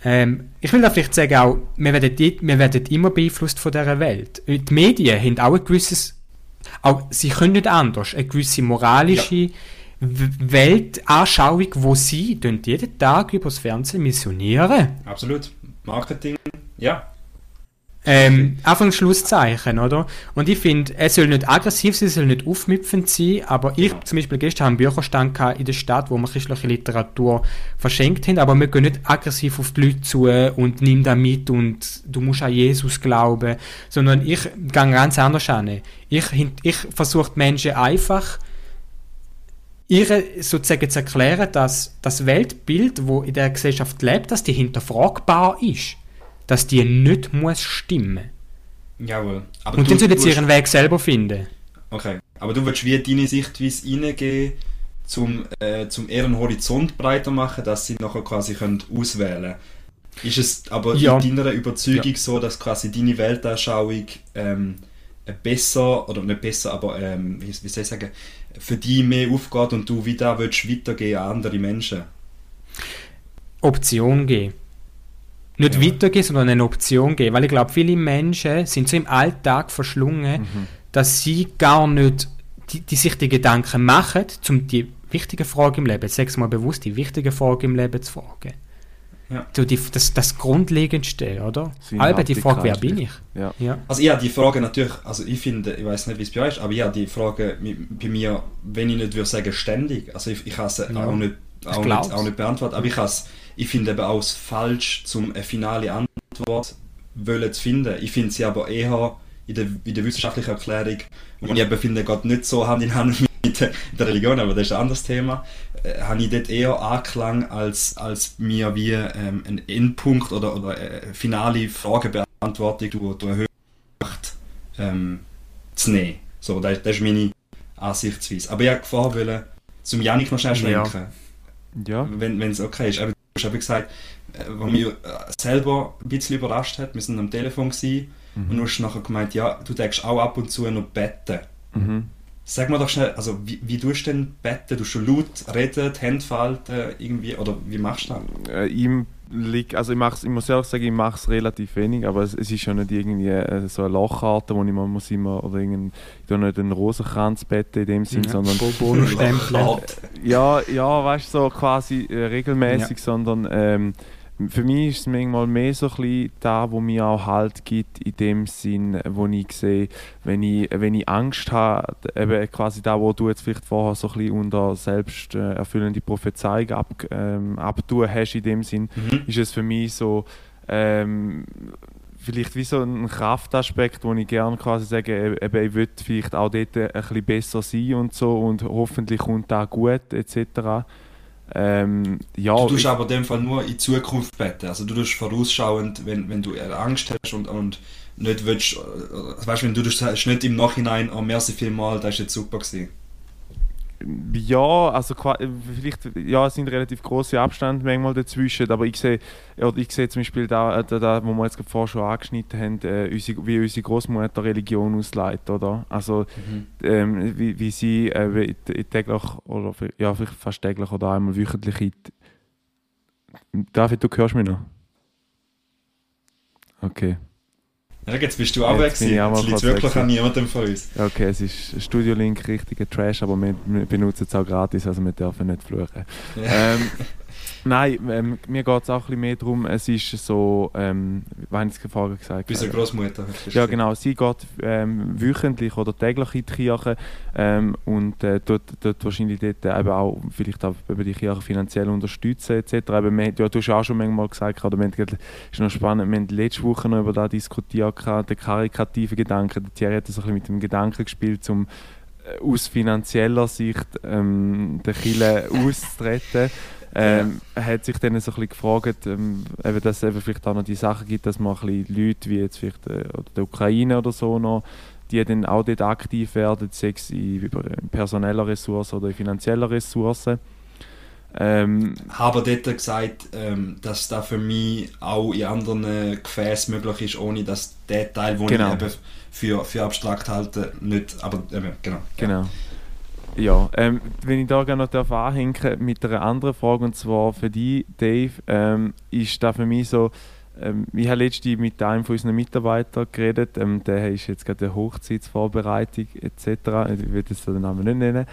Speaker 3: ähm, ich will da vielleicht sagen auch, wir werden, wir werden immer beeinflusst von dieser Welt. Die Medien haben auch ein gewisses, auch, sie können nicht anders, eine gewisse moralische ja. Weltanschauung, wo sie jeden Tag übers Fernsehen missionieren.
Speaker 4: Absolut. Marketing, ja.
Speaker 3: Ähm, Anfang Schlusszeichen, oder? Und ich finde, es soll nicht aggressiv sein, es soll nicht aufmüpfend sein, aber ich zum Beispiel gestern einen Bücherstand in der Stadt, wo wir christliche Literatur verschenkt haben, aber wir gehen nicht aggressiv auf die Leute zu und nimm da mit und du musst an Jesus glauben, sondern ich gehe ganz anders an. Ich, ich versuche Menschen einfach ihre sozusagen zu erklären, dass das Weltbild, wo in der Gesellschaft lebt, dass die hinterfragbar ist dass die nicht muss stimmen
Speaker 4: Jawohl.
Speaker 3: Aber und dann sollen sie ihren Weg selber finden.
Speaker 4: Okay. Aber du willst wie deine Sichtweise reingehen, zum, äh, zum einen Horizont breiter machen, dass sie nachher quasi können auswählen können. Ist es aber ja. in deiner Überzeugung ja. so, dass quasi deine Weltanschauung ähm, besser, oder nicht besser, aber ähm, wie, wie soll ich sagen, für dich mehr aufgeht und du wieder willst weitergehen an andere Menschen?
Speaker 3: Option geben. Nicht ja. weitergehen, sondern eine Option geben. Weil ich glaube, viele Menschen sind so im Alltag verschlungen, mhm. dass sie gar nicht die, die, sich die Gedanken machen, um die wichtige Frage im Leben, sechs mal bewusst, die wichtige Frage im Leben zu fragen. Ja. So die, das, das Grundlegendste, oder? Aber die Frage, wer bin ich?
Speaker 4: Ja. ja. Also ja, die Frage natürlich, also ich finde, ich weiß nicht, wie es bei euch ist, aber ja, die Frage bei mir, wenn ich nicht würde sagen ständig, also ich, ich kann es ja. auch, nicht, auch, nicht, auch nicht beantworten, aber ich, ich finde eben auch falsch, zum eine finale Antwort wollen zu finden. Ich finde sie aber eher in der, in der wissenschaftlichen Erklärung, und ich eben finde, geht nicht so Hand in Hand mit der Religion, aber das ist ein anderes Thema, äh, habe ich dort eher Anklang, als, als mir wie ähm, ein Endpunkt oder, oder eine finale Fragebeantwortung durch, durch Höchst ähm, zu nehmen. So, das, das ist meine Ansichtsweise. Aber ich wollte vorher zum Janik noch schnell schwenken. Ja. ja. Wenn es okay ist. Aber du hast gesagt, äh, was mich äh, selber ein bisschen überrascht hat, wir waren am Telefon gewesen, mhm. und du hast nachher gemeint, ja, du denkst auch ab und zu noch betten. Mhm. Sag mal doch schnell, also wie, wie tust du denn betten? Du schon laut reden, die Hände falten, irgendwie, oder wie machst du das?
Speaker 2: Äh, liegt, also ich, mach's, ich muss ehrlich sagen, ich mache es relativ wenig, aber es, es ist schon nicht irgendwie äh, so eine Lochkarte, wo ich mal muss immer, oder irgendein, ich tue nicht einen Rosenkranz betten in dem Sinn, ja, sondern... Ja, ja, weißt du, so quasi äh, regelmäßig, ja. sondern... Ähm, für mich ist es manchmal mehr so ein bisschen da, wo mir auch Halt gibt, in dem Sinn, wo ich sehe, wenn ich, wenn ich Angst habe, eben quasi da, wo du jetzt vielleicht vorher so ein bisschen unter selbsterfüllende Prophezeiung ab, ähm, abtun hast, in dem Sinn, mhm. ist es für mich so, ähm, vielleicht wie so ein Kraftaspekt, wo ich gerne quasi sage, e-, eben, ich würde vielleicht auch dort ein bisschen besser sein und so und hoffentlich kommt da gut etc. Ähm, ja,
Speaker 4: du tust aber in dem Fall nur in Zukunft beten. Also du tust vorausschauend, wenn, wenn du Angst hast und, und nicht willst, äh, weißt, wenn du sagst, nicht im Nachhinein, oh merci vielmal, das ist jetzt super gewesen.
Speaker 2: Ja, also vielleicht ja, es sind relativ große Abstände manchmal dazwischen, aber ich sehe, ich sehe zum Beispiel da, da, da wo wir jetzt vorher schon angeschnitten haben, äh, unsere, wie unsere Großmutter Religion ausleitet, oder? Also mhm. ähm, wie, wie sie äh, täglich oder ja vielleicht fast täglich oder einmal wöchentlich. David, du hörst mich noch? Okay.
Speaker 4: Ja, jetzt bist du auch weg. Es liegt wirklich an niemandem von uns.
Speaker 2: Okay, es ist Studio Link richtiger Trash, aber wir, wir benutzen es auch gratis, also wir dürfen nicht fluchen. Ja. Ähm, Nein, ähm, mir geht es auch ein bisschen mehr darum, es ist so, ähm, wie habe ich es vorher gesagt?
Speaker 4: Bis eine Großmutter.
Speaker 2: Ja, genau. Sie geht ähm, wöchentlich oder täglich in die Kirche ähm, und äh, dort, dort wahrscheinlich dort eben auch vielleicht auch über die Kirche finanziell unterstützen etc. Eben, wir, ja, du hast auch schon manchmal gesagt, oder wir haben, ist noch spannend, wir haben letzte Woche noch über das diskutiert, den karikativen Gedanken. Der Thierry hat so ein bisschen mit dem Gedanken gespielt, um äh, aus finanzieller Sicht ähm, den Kille auszutreten. Ähm, ja. hat sich dann so ein bisschen gefragt, ähm, eben, dass es eben vielleicht auch noch die Sachen gibt, dass man ein bisschen Leute wie jetzt vielleicht äh, oder der Ukraine oder so noch, die dann auch dort aktiv werden, sei es in personeller Ressourcen oder in finanzieller Ressourcen.
Speaker 4: Ähm, habe dort gesagt, ähm, dass das für mich auch in anderen Gefäßen möglich ist, ohne dass der Teil, den genau. ich eben für, für abstrakt halte, nicht, aber
Speaker 2: eben, genau. Genau. Ja. Ja, ähm, wenn ich da gerne noch anhängen mit einer anderen Frage, und zwar für dich, Dave, ähm, ist da für mich so, ähm, ich habe letztens mit einem von unseren Mitarbeitern geredet, ähm, der ist jetzt gerade eine Hochzeitsvorbereitung etc., ich will jetzt den Namen nicht nennen,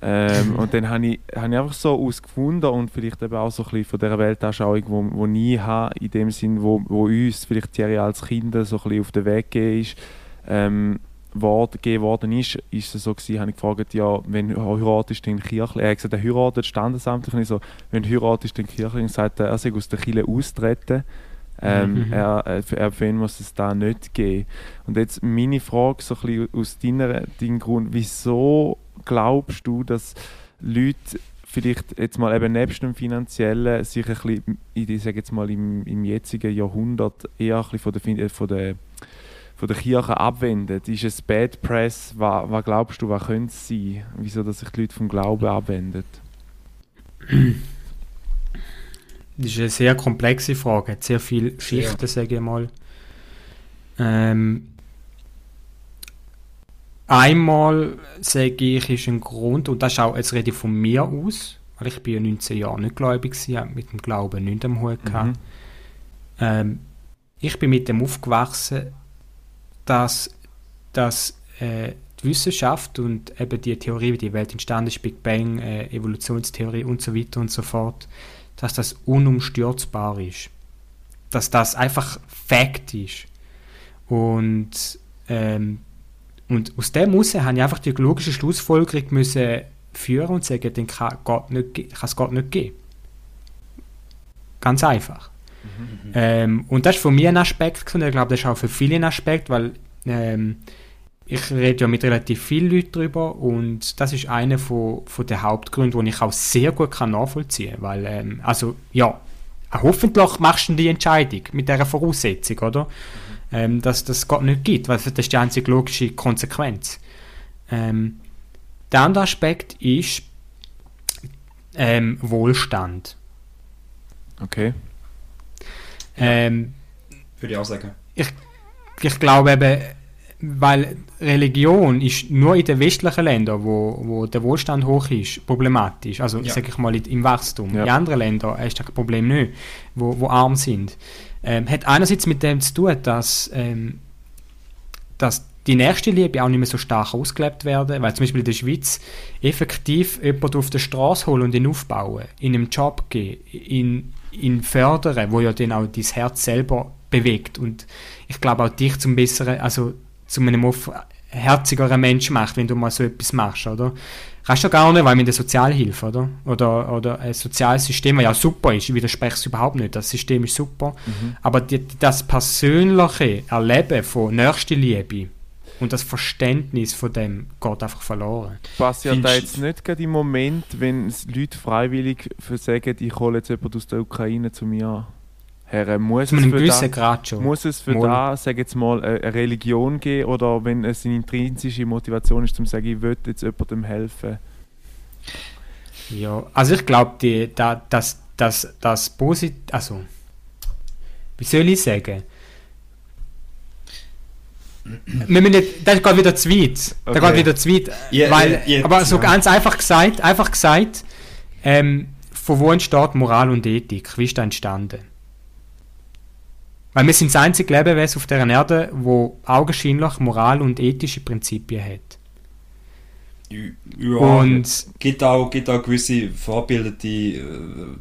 Speaker 2: ähm, und dann habe ich, hab ich einfach so ausgefunden und vielleicht eben auch so ein bisschen von dieser Weltanschauung, wo, wo ich habe, in dem Sinn, wo, wo uns vielleicht Thierry als Kinder so ein bisschen auf den Weg gegeben ist, ähm, Wort gegeben worden ist, ist es so gewesen, habe ich gefragt, ja, wenn du heiratest, dann kirchlich. Er hat gesagt, er heiratet standesamtlich. Und ich so, wenn du heiratest, dann kirchlich. Und sagt er, er sei aus der Kirche austreten. Ähm, mhm. er, er, für ihn muss es da nicht geben. Und jetzt meine Frage so ein bisschen aus deiner, deinem Grund, wieso glaubst du, dass Leute vielleicht jetzt mal eben nebst dem Finanziellen sich ein bisschen, ich sage jetzt mal im, im jetzigen Jahrhundert eher ein bisschen von der, von der von der Kirche abwendet? Ist es Bad Press? Was, was glaubst du, was könnte es sein? Wieso dass sich die Leute vom Glauben abwenden?
Speaker 3: Das ist eine sehr komplexe Frage, hat sehr viele Schichten, ja. sage ich mal. Ähm, einmal sage ich, ist ein Grund, und das ist auch, jetzt rede ich von mir aus, weil ich bin ja 19 Jahre nicht gläubig war, mit dem Glauben nicht am Hut Mhm. Ähm, ich bin mit dem aufgewachsen, dass, dass äh, die Wissenschaft und eben die Theorie, wie die Welt entstanden ist, Big Bang, äh, Evolutionstheorie und so weiter und so fort, dass das unumstürzbar ist. Dass das einfach Fakt ist. Und, ähm, und aus dem heraus ich einfach die logische Schlussfolgerung müssen führen und sagen, nicht, kann es Gott nicht geben. Ganz einfach. Mhm. Ähm, und das ist für mich ein Aspekt und ich glaube, das ist auch für viele ein Aspekt, weil ähm, ich rede ja mit relativ vielen Leuten darüber und das ist einer von, von den Hauptgründen, den ich auch sehr gut kann nachvollziehen kann, weil, ähm, also, ja, hoffentlich machst du die Entscheidung mit dieser Voraussetzung, oder? Mhm. Ähm, dass das Gott nicht gibt, weil das ist die einzige logische Konsequenz. Ähm, der andere Aspekt ist ähm, Wohlstand.
Speaker 2: Okay.
Speaker 3: Ähm,
Speaker 4: Würde ich auch sagen.
Speaker 3: Ich, ich glaube eben, weil Religion ist nur in den westlichen Ländern, wo, wo der Wohlstand hoch ist, problematisch. Also ja. sage ich mal im Wachstum. Ja. In anderen Ländern ist das Problem nicht, wo, wo arm sind. Ähm, hat einerseits mit dem zu tun, dass, ähm, dass die nächste Liebe auch nicht mehr so stark ausgelebt werden, weil zum Beispiel in der Schweiz effektiv jemanden auf der Straße holen und ihn aufbauen, in einem Job gehen, ihn, ihn fördern, wo ja dann auch dein Herz selber bewegt und ich glaube auch dich zum besseren, also zu einem herzigeren Mensch macht, wenn du mal so etwas machst, oder? Kannst du gar nicht, weil mit der Sozialhilfe, oder? Oder, oder ein soziales System, das ja super ist, ich widerspreche es überhaupt nicht, das System ist super, mhm. aber die, das persönliche Erleben von Nächstenliebe und das Verständnis von dem geht einfach verloren.
Speaker 2: Passiert da jetzt nicht gerade im Moment, wenn Leute freiwillig sagen, ich hole jetzt jemanden aus der Ukraine zu mir an? Herr, muss
Speaker 3: es,
Speaker 2: für
Speaker 3: da, Grad schon.
Speaker 2: muss es für mal. da, sag jetzt mal, eine Religion geben oder wenn es eine intrinsische Motivation ist, zum zu sagen, ich will jetzt jemandem helfen?
Speaker 3: Ja, also ich glaube, da, das, das, das Posit also wie soll ich sagen? Wir müssen nicht, das geht wieder zu weit. Okay. Das geht wieder zu weit. Yeah, weil, yeah, aber so ganz einfach gesagt, einfach gesagt, ähm, von wo entsteht Moral und Ethik? Wie ist das entstanden? Weil wir sind das einzige Lebewesen auf der Erde, wo augenscheinlich Moral und ethische Prinzipien hat.
Speaker 4: Ja, und gibt auch, gibt auch gewisse vorbildete äh,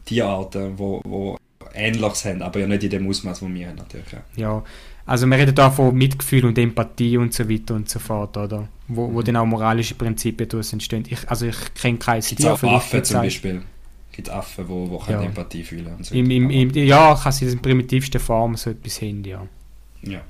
Speaker 4: Tierarten, wo, wo Ähnliches haben, aber ja nicht in dem Ausmaß, wo wir haben natürlich.
Speaker 3: Ja, also wir reden da von Mitgefühl und Empathie und so weiter und so fort, oder? Wo, wo mhm. dann auch moralische Prinzipien daraus entstehen. Ich, also ich kenne kein
Speaker 4: Tier. Auch Affen zum Beispiel gibt Affen, die, die ja. Empathie fühlen
Speaker 3: so Im, im, im, ja, kann sie in primitivsten Form so etwas hin, ja.
Speaker 4: Ja.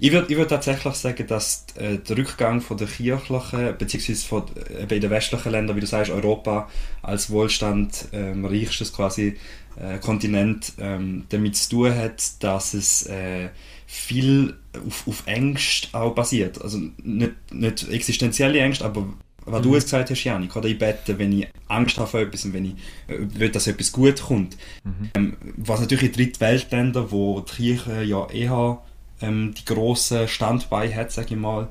Speaker 4: Ich würde würd tatsächlich sagen, dass äh, der Rückgang von der kirchlichen, beziehungsweise von, äh, in den westlichen Ländern, wie du sagst, Europa als Wohlstand ähm, reichstes quasi äh, Kontinent ähm, damit zu tun hat, dass es äh, viel auf, auf Ängste auch basiert. Also nicht, nicht existenzielle Ängste, aber was mhm. du jetzt gesagt hast, Janik, oder ich bete, wenn ich Angst habe vor etwas und wenn ich äh, will, dass etwas gut kommt. Mhm. Ähm, was natürlich in Drittweltländern, wo die Kirche ja eher ähm, die grossen Standbeine hat, sage ich mal,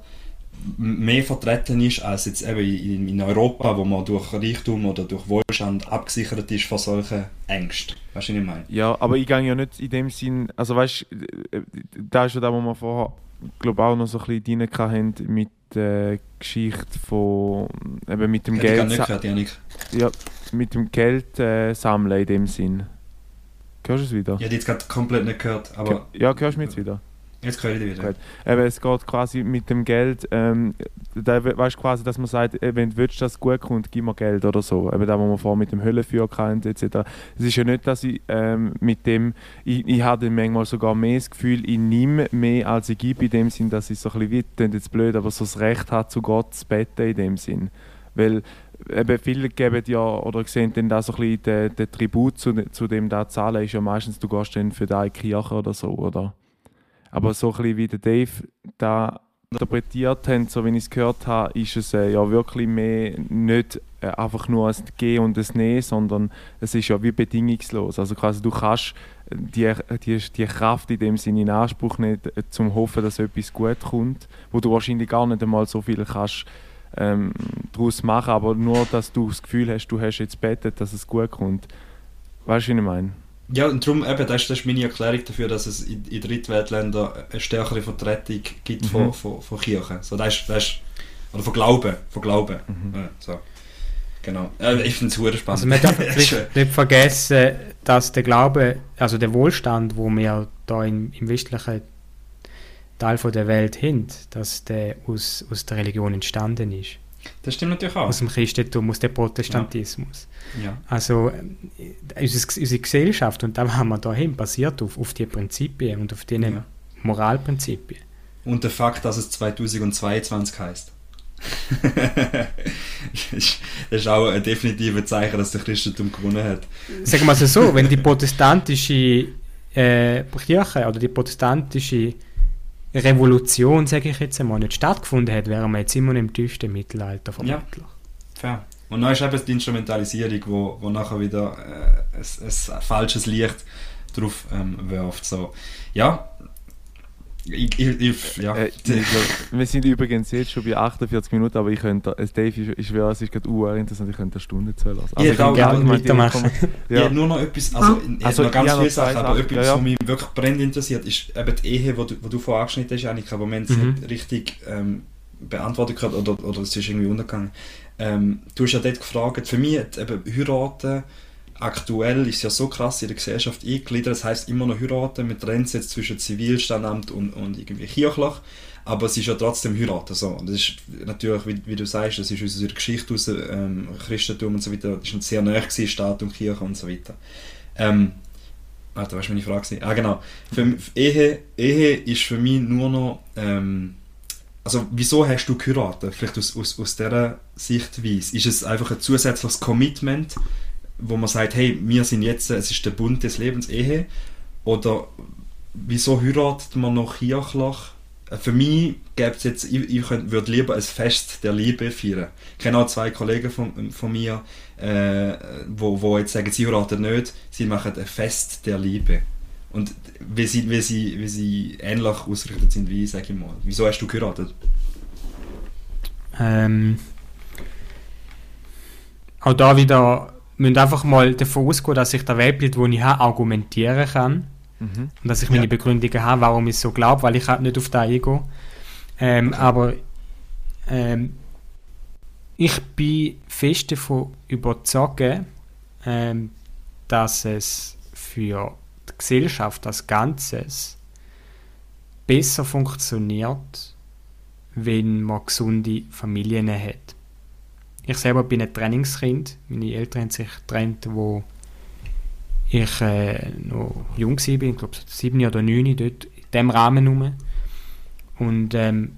Speaker 4: mehr vertreten ist als jetzt eben in, Europa, wo man durch Reichtum oder durch Wohlstand abgesichert ist vor solchen Ängsten. Weißt du, was ich meine?
Speaker 2: Ja, aber ich gehe ja nicht in dem Sinn, also weißt du, äh, da ist ja da, wo wir vorher, glaube auch noch so ein bisschen rein haben mit der Geschichte von eben mit dem ja, Geld.
Speaker 4: Nicht gehört.
Speaker 2: Ja, mit dem Geld äh, sammeln in dem Sinn. Hörst du es wieder?
Speaker 4: Ich habe jetzt gerade komplett nicht gehört, aber.
Speaker 2: Ja, hörst du mich jetzt wieder?
Speaker 4: Jetzt höre ich dich wieder.
Speaker 2: Eben, es geht quasi mit dem Geld, ähm, da weißt quasi, dass man sagt, äh, wenn du es gut kommt, gib mir Geld oder so. Eben da, wo man vorher mit dem Höllenführer kannte, etc. Es ist ja nicht, dass ich ähm, mit dem, ich, ich habe manchmal sogar mehr das Gefühl, ich nehme mehr, als ich gebe, in dem Sinn, dass ich so ein bisschen, wie, jetzt blöd, aber so das Recht habe, zu Gott zu beten in dem Sinn. Weil eben viele geben ja oder sehen dann da so ein bisschen den, den Tribut zu, zu dem da zahlen, ist ja meistens, du gehst dann für deine Kirche oder so, oder? Aber so ein wie der Dave da interpretiert haben, so wie ich es gehört habe, ist es äh, ja wirklich mehr nicht äh, einfach nur ein G und ein Nein, sondern es ist ja wie bedingungslos. Also quasi du kannst die, die, die Kraft in dem Sinne in Anspruch nehmen, äh, zum hoffen, dass etwas gut kommt, wo du wahrscheinlich gar nicht einmal so viel kannst ähm, daraus machen, aber nur, dass du das Gefühl hast, du hast jetzt betet, dass es gut kommt. Weißt du, was ich meine?
Speaker 4: Ja, und darum, eben, das, ist, das ist meine Erklärung dafür, dass es in, in Drittweltländern eine stärkere Vertretung gibt mhm. von, von, von Kirchen. So, das ist, das ist, oder von Glauben. Von Glauben. Mhm. Ja, so. Genau. Äh, ich finde es sehr spannend.
Speaker 3: Also man darf nicht, nicht, vergessen, dass der Glaube, also der Wohlstand, wo wir da im, im westlichen Teil von der Welt haben, dass der aus, aus der Religion entstanden ist.
Speaker 4: Das stimmt natürlich auch.
Speaker 3: Aus dem Christentum, aus dem Protestantismus.
Speaker 4: Ja. ja.
Speaker 3: Also äh, unsere, unsere Gesellschaft und da haben wir dahin basiert auf, auf die Prinzipien und auf die ja. Moralprinzipien.
Speaker 4: Und der Fakt, dass es 2022 heißt. das ist auch ein definitives Zeichen, dass der Christentum gewonnen hat.
Speaker 3: Sagen wir es so, wenn die protestantische äh, Kirche oder die protestantische Revolution, sage ich jetzt einmal, nicht stattgefunden hätte, wären wir jetzt immer noch im tiefsten Mittelalter
Speaker 4: vermutlich. Ja, fair. Und dann ist eben die Instrumentalisierung, wo, wo nachher wieder äh, ein, ein, falsches Licht drauf ähm, wirft. So. Ja, ich, ich, ich, ja. Äh,
Speaker 2: wir sind übrigens jetzt schon bei 48 Minuten, aber ich könnte, äh, Dave, ich, ich schwöre, es ist gerade urinteressant, ich könnte eine Stunde zählen lassen.
Speaker 3: Also ich kann gerne weitermachen.
Speaker 4: Ja. ja, nur noch etwas, also, also noch ganz viele Sachen, aber etwas, ja, ja. was mich wirklich brennend interessiert, ist eben die Ehe, wo du, wo du vorher angeschnitten hast, Annika, aber wir haben es mhm. nicht richtig ähm, beantwortet gehabt, oder, oder es ist irgendwie untergegangen. Ähm, du hast ja dort gefragt, für mich eben heiraten aktuell ist ja so krass in der Gesellschaft eingegliedert, das heißt immer noch heiraten, mit trennt jetzt zwischen Zivilstandamt und, und irgendwie kirchlich, aber es ist ja trotzdem heiraten so. Und das ist natürlich, wie, wie du sagst, das ist aus unserer Geschichte aus ähm, Christentum und so weiter, das ist sehr nahe gewesen, Staat und Kirche und so weiter. Ähm, warte, was war meine Frage? Ah genau, für, Ehe, Ehe ist für mich nur noch, ähm, also wieso hast du geheiratet? Vielleicht aus, aus, aus dieser Sichtweise. Ist es einfach ein zusätzliches Commitment, wo man sagt, hey, wir sind jetzt, es ist der Bund des Lebens, Ehe, oder wieso heiratet man noch kirchlich? Äh, für mich gäbe es jetzt, ich, ich würde lieber ein Fest der Liebe feiern. Ich kenne auch zwei Kollegen von, von mir, äh, wo, wo jetzt sagen, sie heiraten nicht, sie machen ein Fest der Liebe. Und wie sie, wie sie, wie sie ähnlich ausgerichtet sind wie ich, sage ich mal. Wieso hast du geheiratet?
Speaker 3: Ähm, auch da wieder müssen einfach mal davon ausgehen, dass ich der Weltbild, das ich habe, argumentieren kann. Mhm. Und dass ich meine ja. Begründungen habe, warum ich so glaube, weil ich halt nicht auf das eingehe. Ähm, okay. Aber ähm, ich bin fest davon überzeugt, ähm, dass es für die Gesellschaft als Ganzes besser funktioniert, wenn man gesunde Familien hat. Ich selber bin ein Trainingskind. Meine Eltern haben sich getrennt, wo ich äh, noch jung war, ich glaube sieben oder neun, dort in diesem Rahmen herum. Und ähm,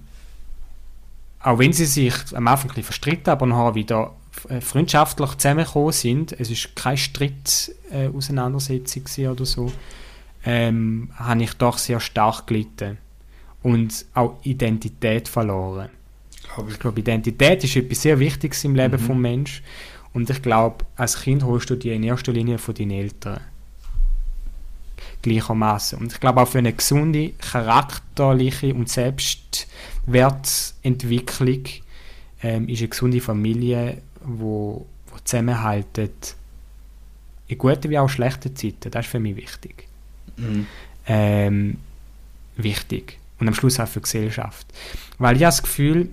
Speaker 3: auch wenn sie sich am Anfang ein verstritten aber nachher wieder äh, freundschaftlich zusammengekommen sind, es war keine Stritt-Auseinandersetzung äh, oder so, ähm, habe ich doch sehr stark gelitten und auch Identität verloren. Ich glaube, Identität ist etwas sehr Wichtiges im Leben mhm. des Menschen. Und ich glaube, als Kind holst du die in erster Linie von deinen Eltern. Gleichermaßen. Und ich glaube auch für eine gesunde, charakterliche und Selbstwertentwicklung ähm, ist eine gesunde Familie, wo, wo zusammenhaltet, in guten wie auch schlechten Zeiten. Das ist für mich wichtig. Mhm. Ähm, wichtig. Und am Schluss auch für die Gesellschaft. Weil ich habe das Gefühl,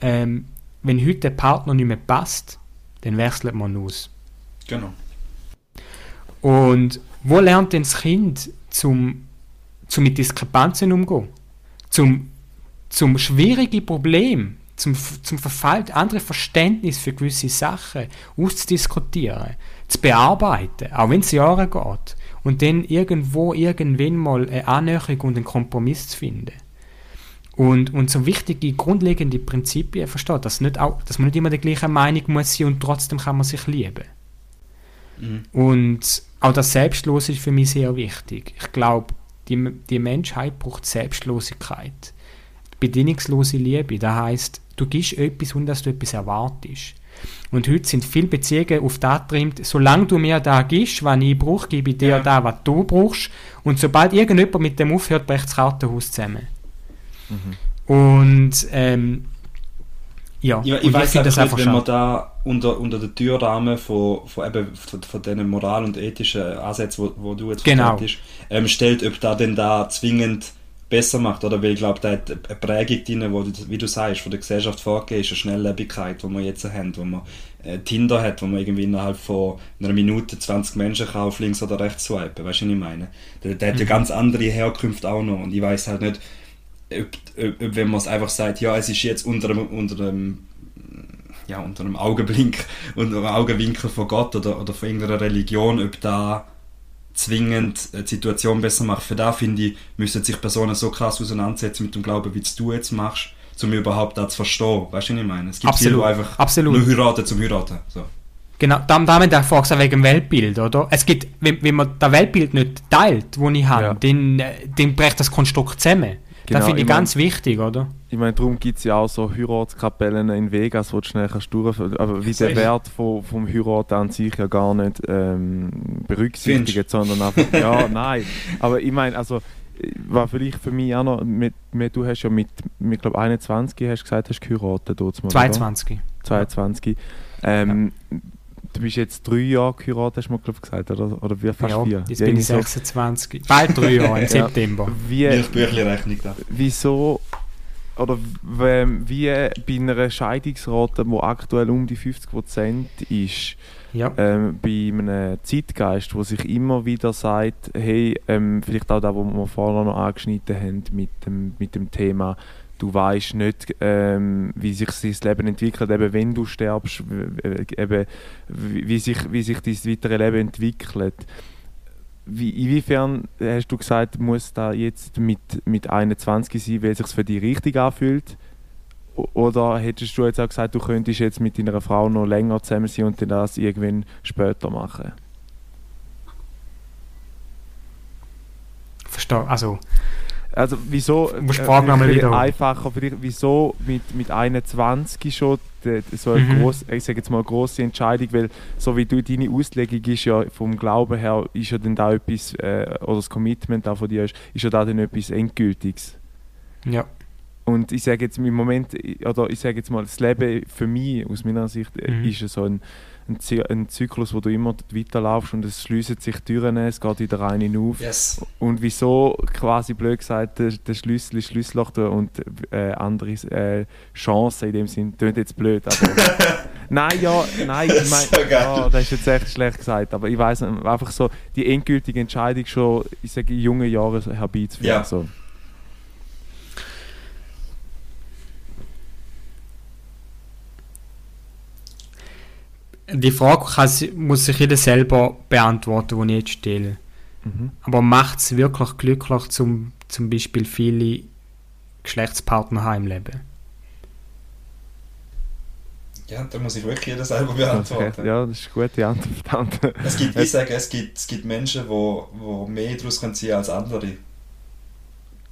Speaker 3: ähm, wenn heute der Partner nicht mehr passt, dann wechselt man aus.
Speaker 4: Genau.
Speaker 3: Und wo lernt denn das Kind zum, zum mit Diskrepanzen umgehen? Zum, zum schwierige Problem, zum, zum Verfall, andere Verständnis für gewisse Sachen auszudiskutieren, zu bearbeiten, auch wenn es Jahre geht. Und dann irgendwo, irgendwann mal eine Annäherung und einen Kompromiss zu finden. Und, und so wichtige, grundlegende Prinzipien versteht, dass, nicht auch, dass man nicht immer der gleichen Meinung muss sein und trotzdem kann man sich lieben. Mhm. Und auch das Selbstlose ist für mich sehr wichtig. Ich glaube, die, die Menschheit braucht Selbstlosigkeit. Bedingungslose Liebe, das heißt, du gibst etwas und dass du etwas erwartest. Und heute sind viele Beziehungen auf das getrimmt, solange du mir da gibst, was ich brauche, gebe ich dir ja. da, was du brauchst. Und sobald irgendjemand mit dem aufhört, bricht das Kartenhaus zusammen. Mhm. Und ähm, ja,
Speaker 4: ich, ich weiß das einfach, wenn man da unter, unter den Türrahmen von, von, eben, von, von diesen moral- und ethischen Ansätzen, wo, wo du jetzt
Speaker 3: genau.
Speaker 4: ähm, stellt, ob da denn da zwingend besser macht, oder? Weil ich glaube, da hat eine Prägung drin, wo, wie du sagst, von der Gesellschaft vorgegeben ist, eine Schnelllebigkeit, die wir jetzt haben, wo man äh, Tinder hat, wo man irgendwie innerhalb von einer Minute 20 Menschen kann auf links oder rechts swipen, weißt du, was ich meine? Der, der mhm. hat ja mhm. ganz andere Herkünfte auch noch und ich weiß halt nicht, ob, ob, ob wenn man es einfach sagt, ja, es ist jetzt unter einem, unter einem ja, unter einem Augenblink, unter einem Augenwinkel von Gott oder, oder von irgendeiner Religion, ob da zwingend die Situation besser macht. Für da finde ich, müssen sich Personen so krass auseinandersetzen mit dem Glauben, wie du jetzt machst, um überhaupt das zu verstehen. Weißt du, was ich meine? Es gibt
Speaker 3: Absolut.
Speaker 4: viele, die einfach
Speaker 3: Absolut.
Speaker 4: nur heiraten zum Heiraten. So.
Speaker 3: Genau, damit haben fragst du wegen dem Weltbild, oder? Es gibt, wenn, wenn man das Weltbild nicht teilt, das ich habe, ja. dann, äh, dann bricht das Konstrukt zusammen. Genau, das finde ich, ich ganz mein, wichtig, oder?
Speaker 2: Ich meine, darum gibt es ja auch so Heiratskapellen in Vegas, wo du schnell kannst Aber wie der Wert von, vom Heirat an sich ja gar nicht ähm, berücksichtigt, sondern einfach, ja, nein. Aber ich meine, also war vielleicht für mich auch noch, mit, mit, du hast ja mit, mit glaube 21 hast gesagt, hast geheiratet. Dort
Speaker 3: mal, 22.
Speaker 2: Oder? 22. Ähm, ja. Du bist jetzt drei Jahre geheiratet, hast du mir glaub, gesagt, oder, oder wie fast
Speaker 3: ja,
Speaker 2: vier?
Speaker 3: jetzt bin ich 26. Bald drei Jahre, im September.
Speaker 2: Wie,
Speaker 4: Rechnung da.
Speaker 2: Wieso, oder wie bei einer Scheidungsrate, die aktuell um die 50% ist, ja. ähm, bei einem Zeitgeist, der sich immer wieder sagt, hey, ähm, vielleicht auch da, wo wir vorher noch angeschnitten haben mit dem, mit dem Thema, du weißt nicht, ähm, wie sich das Leben entwickelt, eben wenn du stirbst, eben, wie, sich, wie sich dein weitere Leben entwickelt. Wie, inwiefern hast du gesagt, muss da jetzt mit, mit 21 sein, weil es sich für dich richtig anfühlt? Oder hättest du jetzt auch gesagt, du könntest jetzt mit deiner Frau noch länger zusammen sein und dann das irgendwann später machen?
Speaker 3: Verstehe, also
Speaker 2: also wieso
Speaker 3: äh,
Speaker 2: einfacher vielleicht, wieso mit, mit 21 schon de, so eine mhm. groß, ich sage jetzt mal große Entscheidung, weil so wie du deine Auslegung ist ja vom Glauben her ist ja dann da etwas äh, oder das Commitment da von dir ist, ist ja da dann etwas endgültiges.
Speaker 3: Ja.
Speaker 2: Und ich sage jetzt im Moment oder ich sage jetzt mal das Leben für mich aus meiner Sicht äh, mhm. ist ja so ein ein, ein Zyklus, wo du immer weiterlaufst und es schließen sich Türen, es geht wieder rein auf.
Speaker 4: Yes.
Speaker 2: Und wieso quasi blöd gesagt der, der Schlüssel ist Schlüsselloch und äh, andere äh, Chancen in dem Sinn, klingt jetzt blöd, aber nein, ja, nein, ich meine, ja, das ist jetzt echt schlecht gesagt, aber ich weiß einfach so die endgültige Entscheidung schon, ich sage, in jungen Jahren herbeizuführen. Ja. So.
Speaker 3: Die Frage kann, muss sich jeder selber beantworten, die ich jetzt stelle. Mhm. Aber macht es wirklich glücklich, zum, zum Beispiel viele Geschlechtspartner haben im Leben?
Speaker 4: Ja, da muss ich wirklich jeder selber beantworten.
Speaker 2: Ja, das ist eine gute Antwort.
Speaker 4: es gibt, ich sage, es gibt, es gibt Menschen, die wo, wo mehr daraus ziehen können als andere.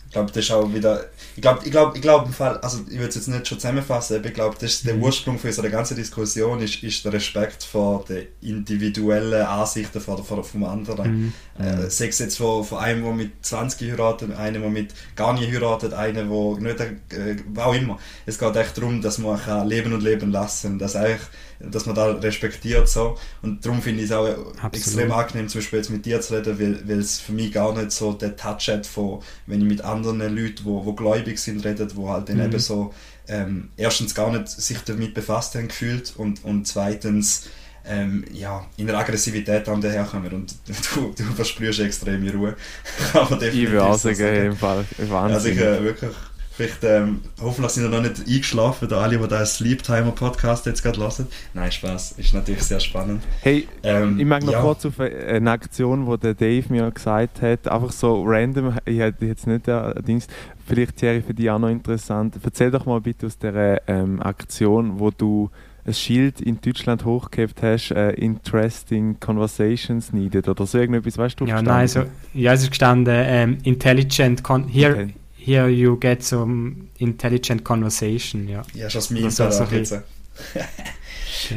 Speaker 4: Ich glaube, das ist auch wieder. Ich glaube, ich glaube, ich glaube im Fall, also ich würde es jetzt nicht schon zusammenfassen, aber ich glaube, das ist der mhm. Ursprung für unsere ganze Diskussion ist, ist der Respekt vor den individuellen Ansichten von, von, vom anderen. Mhm. Äh, sei es jetzt von, von einem, der mit 20 heiratet, einem, der mit gar nicht heiratet, einem, der nicht, äh, auch immer. Es geht echt darum, dass man kann leben und leben lassen, dass eigentlich dass man da respektiert so und darum finde ich es auch Absolut. extrem angenehm zum Beispiel jetzt mit dir zu reden, weil, weil es für mich gar nicht so der Touch hat von, wenn ich mit anderen Leuten, wo, wo gläubig sind, redet, wo halt dann mhm. eben so ähm, erstens gar nicht sich damit befasst haben gefühlt und, und zweitens ähm, ja, in der Aggressivität an daherkommen und du, du versprühst extreme Ruhe.
Speaker 2: Kann man definitiv ich will auch sagen, im Fall
Speaker 4: Wahnsinn. Also ich äh, wirklich Vielleicht, ähm, hoffentlich sind wir noch nicht eingeschlafen, da alle, die den Sleep Timer Podcast jetzt gerade hören. Nein, Spaß, ist natürlich sehr spannend.
Speaker 2: Hey, ähm, ich mag noch ja. kurz auf eine Aktion, die der Dave mir gesagt hat, einfach so random, ich hätte jetzt nicht der Dings, vielleicht Thierry für dich auch noch interessant. Erzähl doch mal bitte aus der ähm, Aktion, wo du ein Schild in Deutschland hochgehebt hast, äh, Interesting Conversations needed oder so irgendetwas, weißt du?
Speaker 3: Ja, nein, so, ja, es ist gestanden, ähm, Intelligent, con here, okay. Here you get some intelligent conversation, ja.
Speaker 4: Ja, schon das Meme da so jetzt.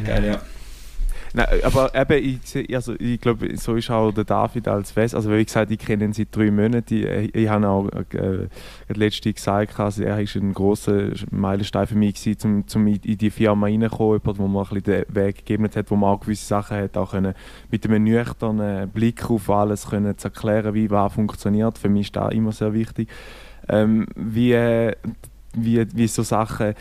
Speaker 4: Geil, ja.
Speaker 2: Nein, aber eben, ich, also, ich glaube, so ist auch der David als West. Also, wie gesagt, ich kenne ihn seit drei Monaten. Ich, ich, ich habe auch äh, letzte gesagt, also, er war ein großer Meilenstein für mich, gewesen, um, um in die Firma reinzukommen. Jemand, wo man ein bisschen den Weg gegeben hat, wo man auch gewisse Sachen hat, auch können, mit einem nüchternen Blick auf alles können zu erklären, wie was funktioniert. Für mich ist das immer sehr wichtig. Ähm, wie, wie, wie so Sachen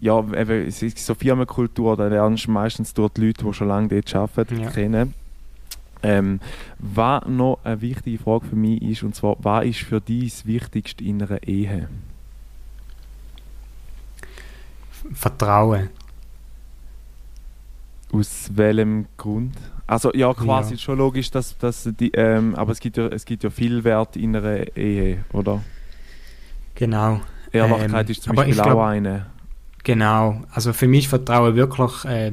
Speaker 2: ja, eben, es ist so Firmenkultur, da lernst du meistens durch die Leute, die schon lange dort arbeiten, ja. kennen. Ähm, was noch eine wichtige Frage für mich ist, und zwar, was ist für dich das Wichtigste in einer Ehe?
Speaker 3: Vertrauen.
Speaker 2: Aus welchem Grund? Also ja, quasi ja. schon logisch, dass, dass die, ähm, aber es gibt, ja, es gibt ja viel Wert in einer Ehe, oder?
Speaker 3: Genau.
Speaker 2: Ehrlichkeit ähm, ist zum Beispiel auch eine.
Speaker 3: Genau, also für mich Vertrauen wirklich äh,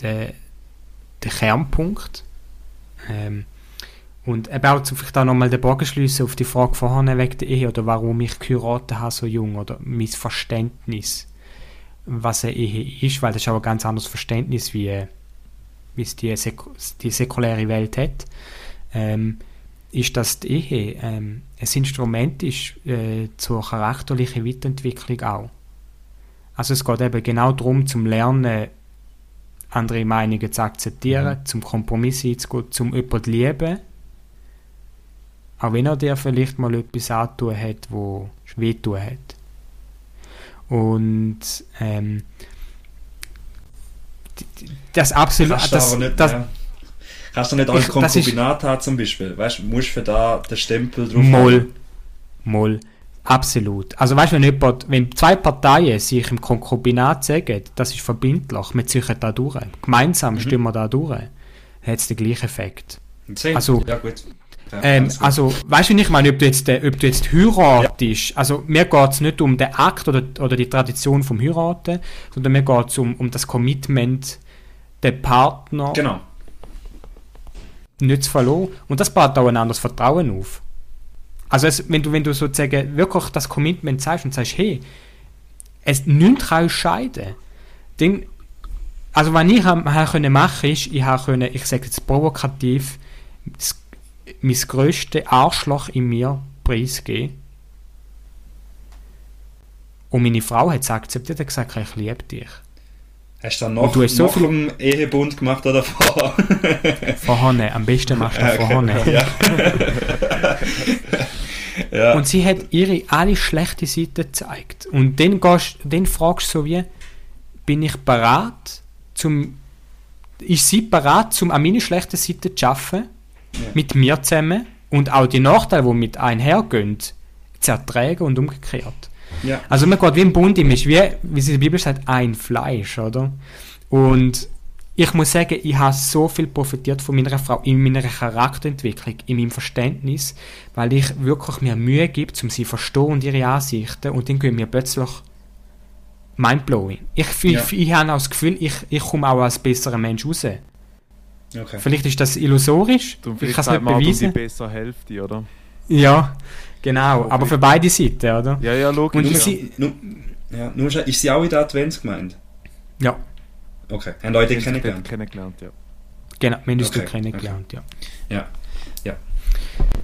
Speaker 3: der, der Kernpunkt. Ähm, und eben auch vielleicht auch nochmal den Bogen schließen auf die Frage vorhin wegen der Ehe oder warum ich geheiratet habe so jung oder mein Verständnis, was eine Ehe ist, weil das ist auch ein ganz anderes Verständnis, wie, wie es die, Sek die säkuläre Welt hat, ähm, ist, dass die Ehe ähm, ein Instrument ist äh, zur charakterlichen Weiterentwicklung auch. Also es geht eben genau darum, zum Lernen, andere Meinungen zu akzeptieren, mhm. zum Kompromiss einzugehen, zum jemanden zu lieben. Auch wenn er dir vielleicht mal etwas antun hat, wo wehtun hat. Und ähm, das absolut...
Speaker 4: Das, das, ja. Kannst du nicht als Konkubinat haben zum Beispiel? Weißt du, musst für da den Stempel drauf
Speaker 3: Moll. Haben? Moll. Absolut. Also weißt du, wenn, jemand, wenn zwei Parteien sich im Konkubinat sagen, das ist verbindlich, wir ziehen da durch, gemeinsam mhm. stimmen wir da durch, dann hat es den gleichen Effekt. Also, ja, gut. Ja, ähm, also, weißt du, ich meine, ob du jetzt, ob du jetzt heiratest, ja. also mir geht es nicht um den Akt oder, oder die Tradition vom Heiraten, sondern mir geht es um, um das Commitment, den Partner
Speaker 4: genau.
Speaker 3: Nicht zu verlieren. Und das baut auch ein anderes Vertrauen auf. Also es, wenn, du, wenn du sozusagen wirklich das Commitment zeigst und sagst, hey, es nichts kann scheiden, dann, also was ich haben können machen ist, ich habe können, ich sage jetzt provokativ, das, mein grösstes Arschloch in mir preisgeben. Und meine Frau hat es akzeptiert und gesagt, ich liebe dich.
Speaker 4: Hast du dann noch, du hast so viel Ehebund gemacht oder
Speaker 3: vorher? vorher, am besten machst du okay, vorher. Ja. ja. Und sie hat ihre alle schlechte Seiten gezeigt. Und dann, gehst, dann fragst du so wie, bin ich bereit, zum, ist sie bereit, um an meine schlechten Seiten zu arbeiten, ja. mit mir zusammen und auch die Nachteile, die mit einhergehen, zu ertragen und umgekehrt. Ja. Also man geht wie im Bund, ist wie, wie es in der Bibel sagt, ein Fleisch, oder? Und ich muss sagen, ich habe so viel profitiert von meiner Frau in meiner Charakterentwicklung, in meinem Verständnis, weil ich wirklich mir Mühe gebe, um sie zu verstehen und ihre Ansichten und dann gehen mir plötzlich mindblowing. Ich, ich, ja. ich, ich habe auch das Gefühl, ich, ich komme auch als besserer Mensch raus. Okay. Vielleicht ist das illusorisch.
Speaker 2: Du, ich kann es nicht beweisen. die bessere Hälfte, oder?
Speaker 3: Ja, Genau, okay. aber für beide Seiten, oder?
Speaker 2: Ja, ja, logisch.
Speaker 4: Und ja. Sie, nur, ja, nur, ist sie auch in der Adventsgemeinde?
Speaker 3: Ja.
Speaker 4: Okay, haben Leute kennengelernt?
Speaker 2: kennengelernt, ja.
Speaker 3: Genau, uns okay. kennengelernt, okay.
Speaker 4: ja. Ja, ja.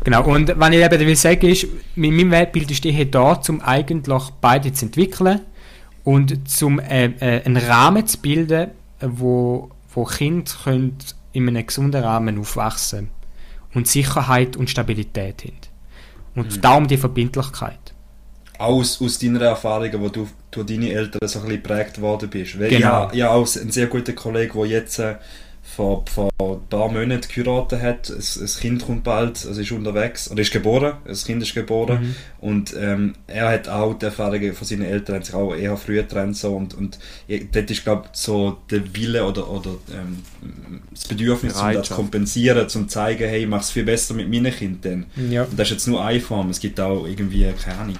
Speaker 3: Genau, und was ich eben will sagen ist, mit meinem Weltbild ist hier da, um eigentlich beide zu entwickeln und zum äh, äh, einen Rahmen zu bilden, wo, wo Kinder können in einem gesunden Rahmen aufwachsen und Sicherheit und Stabilität haben. Und mhm. darum die Verbindlichkeit.
Speaker 4: Aus, aus deiner Erfahrung, wo du durch deine Eltern so ein bisschen geprägt worden bist. Weil genau. ich, habe, auch einen sehr guten Kollegen, der jetzt äh, vor, vor ein paar Monaten geheiratet hat. Ein, ein Kind kommt bald, also ist unterwegs, oder ist geboren, ein Kind ist geboren. Mhm. Und ähm, er hat auch die Erfahrungen von seinen Eltern, haben sich auch eher früher getrennt. So, und, und dort ist, glaube ich, so der Wille oder, oder ähm, das Bedürfnis, um das zu kompensieren, zum zu zeigen, hey, ich mache es viel besser mit meinen Kindern. Ja. Und das ist jetzt nur eine Form. Es gibt auch irgendwie, keine Ahnung,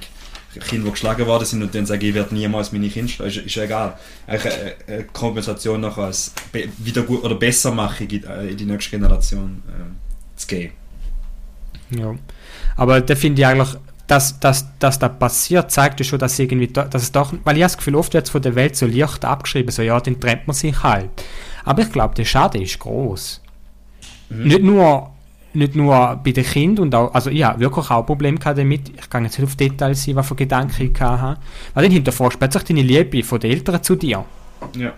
Speaker 4: Kinder, die geschlagen worden sind und dann sagen, ich werde niemals meine Kinder schlagen, ist, ist egal. Eigentlich eine, eine Kompensation nachher als be wieder gut oder Bessermachung in, äh, in die nächste Generation äh, zu geben.
Speaker 3: Ja. Aber da finde ich eigentlich, dass, dass, dass das passiert, zeigt ja schon, dass, irgendwie, dass es doch, weil ich habe das Gefühl, oft wird es von der Welt so leicht abgeschrieben, so ja, dann trennt man sich halt. Aber ich glaube, der Schaden ist groß. Mhm. Nicht nur nicht nur bei den Kindern und auch, also ich habe wirklich auch Probleme damit, ich kann jetzt nicht auf Details sein, was für Gedanken ich hatte, weil dann hinterfragst du plötzlich deine Liebe von den Eltern zu dir.
Speaker 4: Ja.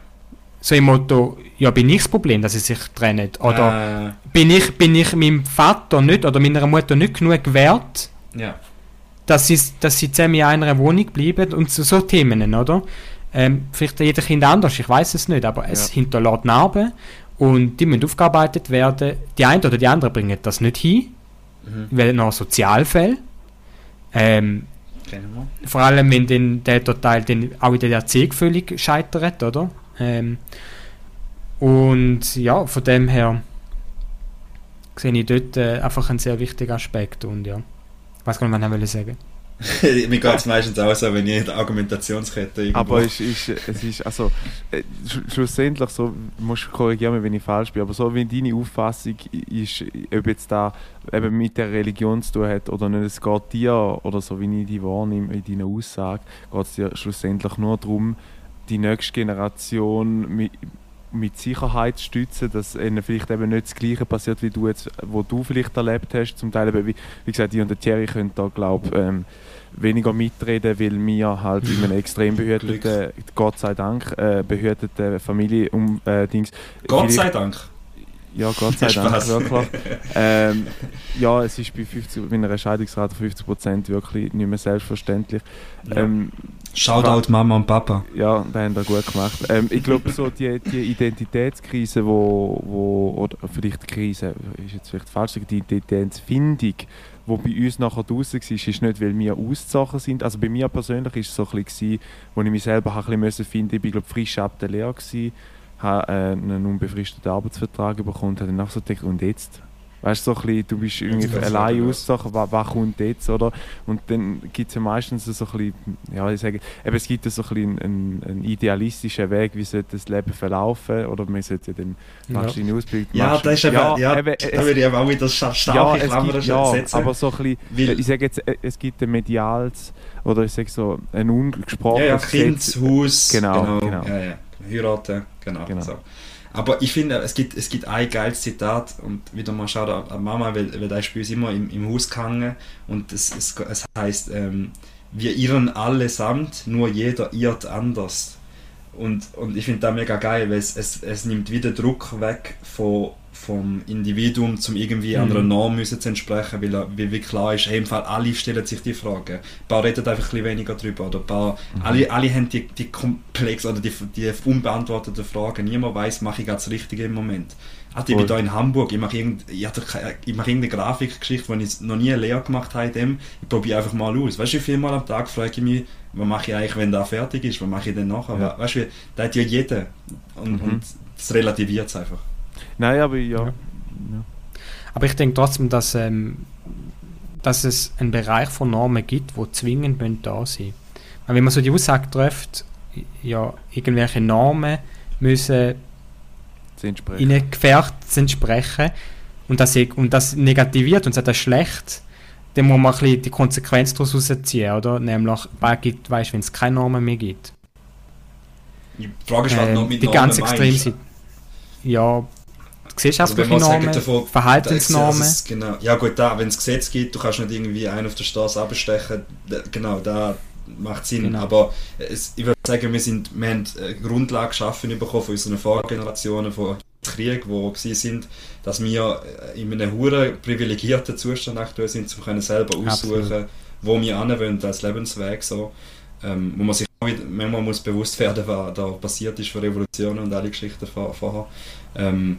Speaker 3: So im Motto, ja, bin ich das Problem, dass sie sich trennen? Oder äh. bin, ich, bin ich meinem Vater nicht oder meiner Mutter nicht genug wert,
Speaker 4: ja.
Speaker 3: dass, sie, dass sie zusammen in einer Wohnung bleiben und so, so Themen, oder? Ähm, vielleicht jeder Kind anders, ich weiß es nicht, aber es hinterlässt Narben und die müssen aufgearbeitet werden. Die einen oder die anderen bringen das nicht hin, mhm. weil noch Sozialfälle. Ähm, vor allem, wenn den, der Teil dann auch in der Erziehung völlig scheitert, oder? Ähm, und ja, von dem her sehe ich dort äh, einfach einen sehr wichtigen Aspekt und ja, ich weiß gar nicht, was ich sagen
Speaker 4: Mir geht es meistens auch so, wenn ich in der Argumentationskette
Speaker 2: irgendwo... Aber es ist, es ist also, äh, sch schlussendlich so, musst du korrigieren, wenn ich falsch bin, aber so wie deine Auffassung ist, ob jetzt da eben mit der Religion zu tun hat oder nicht, es geht dir, oder so wie ich die wahrnehme in deiner Aussage, geht es dir schlussendlich nur darum, die nächste Generation mit, mit Sicherheit zu stützen, dass ihnen vielleicht eben nicht das Gleiche passiert, wie du jetzt, wo du vielleicht erlebt hast. Zum Teil eben, wie, wie gesagt, ich und der Thierry können da, glaube ähm, weniger mitreden, weil wir halt in einem extrem behüteten, Gott sei Dank, äh, behüteten Familie um äh, Dings.
Speaker 4: Gott sei Dank.
Speaker 2: Ja, Gott sei Dank, wirklich. ähm, ja, es ist bei, 50, bei einer Scheidungsrate von 50% wirklich nicht mehr selbstverständlich.
Speaker 4: Ja. Ähm, Shoutout Mama und Papa.
Speaker 2: Ja, da haben wir gut gemacht. Ähm, ich glaube, so die, die Identitätskrise, wo, wo, oder vielleicht die Krise, ist jetzt vielleicht falsch, die Identitätsfindung, wo bei uns nachher draußen war, ist nicht, weil wir ausgezogen sind. Also bei mir persönlich war es so ein bisschen, wo ich mich selber ein bisschen finden musste. Ich war frisch ab der Lehre, gewesen, habe äh, einen unbefristeten Arbeitsvertrag bekommen und habe dann so gedacht, und jetzt? Weißt du, so bisschen, du bist irgendwie allein aussagen, was, was kommt jetzt, oder? Und dann gibt es ja meistens so ein bisschen, ja, ich sage, eben, es gibt so ein bisschen einen, einen idealistischen Weg, wie sollte das Leben verlaufen, oder man sollte ja dann
Speaker 4: machst ja. Ausbildung. Ja, das ist eben, ja, ja eben, da würde ich auch wieder starke
Speaker 2: ja, Klammern ja, setzen. aber so ein bisschen, ich sage jetzt, äh, es gibt ein mediales, oder ich sage so, ein ungesprochenes
Speaker 4: Ja, ja, Kindshaus,
Speaker 2: genau, genau, genau.
Speaker 4: Ja, ja, heiraten, genau, genau. So. Aber ich finde, es gibt, es gibt ein geiles Zitat und wieder mal schaut an Mama, weil, weil da ist bei uns immer im, im Haus gehangen und es, es, es heißt, ähm, wir irren allesamt, nur jeder irrt anders. Und, und ich finde das mega geil, weil es, es, es nimmt wieder Druck weg von, vom Individuum, um irgendwie mhm. einer Norm müssen zu entsprechen, weil, weil wie klar ist, hey, im Fall alle stellen sich die Frage. Ein paar reden einfach ein bisschen weniger drüber. Oder paar, mhm. alle, alle haben die, die komplex oder die, die unbeantworteten Fragen. Niemand weiß, mache ich das Richtige im Moment. Also ich bin hier in Hamburg, ich mache, irgend, ich, ich mache irgendeine Grafikgeschichte, die ich noch nie eine Lehre gemacht habe dem. Ich probiere einfach mal aus. Weißt du, wie viel Mal am Tag frage ich mich, was mache ich eigentlich, wenn das fertig ist, was mache ich denn nachher? Ja. Weißt du, da hat ja jeder. Und, mhm. und das relativiert es einfach.
Speaker 2: Nein, aber ja. ja. ja.
Speaker 3: Aber ich denke trotzdem, dass, ähm, dass es einen Bereich von Normen gibt, wo zwingend da sein Weil wenn man so die Aussage trifft, ja, irgendwelche Normen müssen ihnen gefährdet entsprechen und das, und das negativiert und sagt, das ist schlecht, dann muss man ein bisschen die Konsequenz daraus ziehen, oder? Nämlich, was gibt, weißt, wenn es keine Normen mehr gibt.
Speaker 4: Die Frage ist, was ähm, noch mit
Speaker 3: Die ganz extrem sind. Ja, gesellschaftliche also Normen, davon, Verhaltensnormen.
Speaker 4: Es, genau. Ja gut, da, wenn es Gesetz gibt, du kannst nicht irgendwie einen auf der Straße abstechen, genau, da macht Sinn. Genau. Aber es, ich würde sagen, wir, sind, wir haben eine Grundlage geschaffen bekommen von unseren Vorgenerationen, von Krieg, wo sie sind, dass wir in einem hohen privilegierten Zustand aktuell sind, um selber aussuchen, Absolut. wo wir wollen als Lebensweg so, ähm, wo man sich manchmal muss bewusst werden, was da passiert ist für Revolutionen und alle Geschichten vorher. Ähm,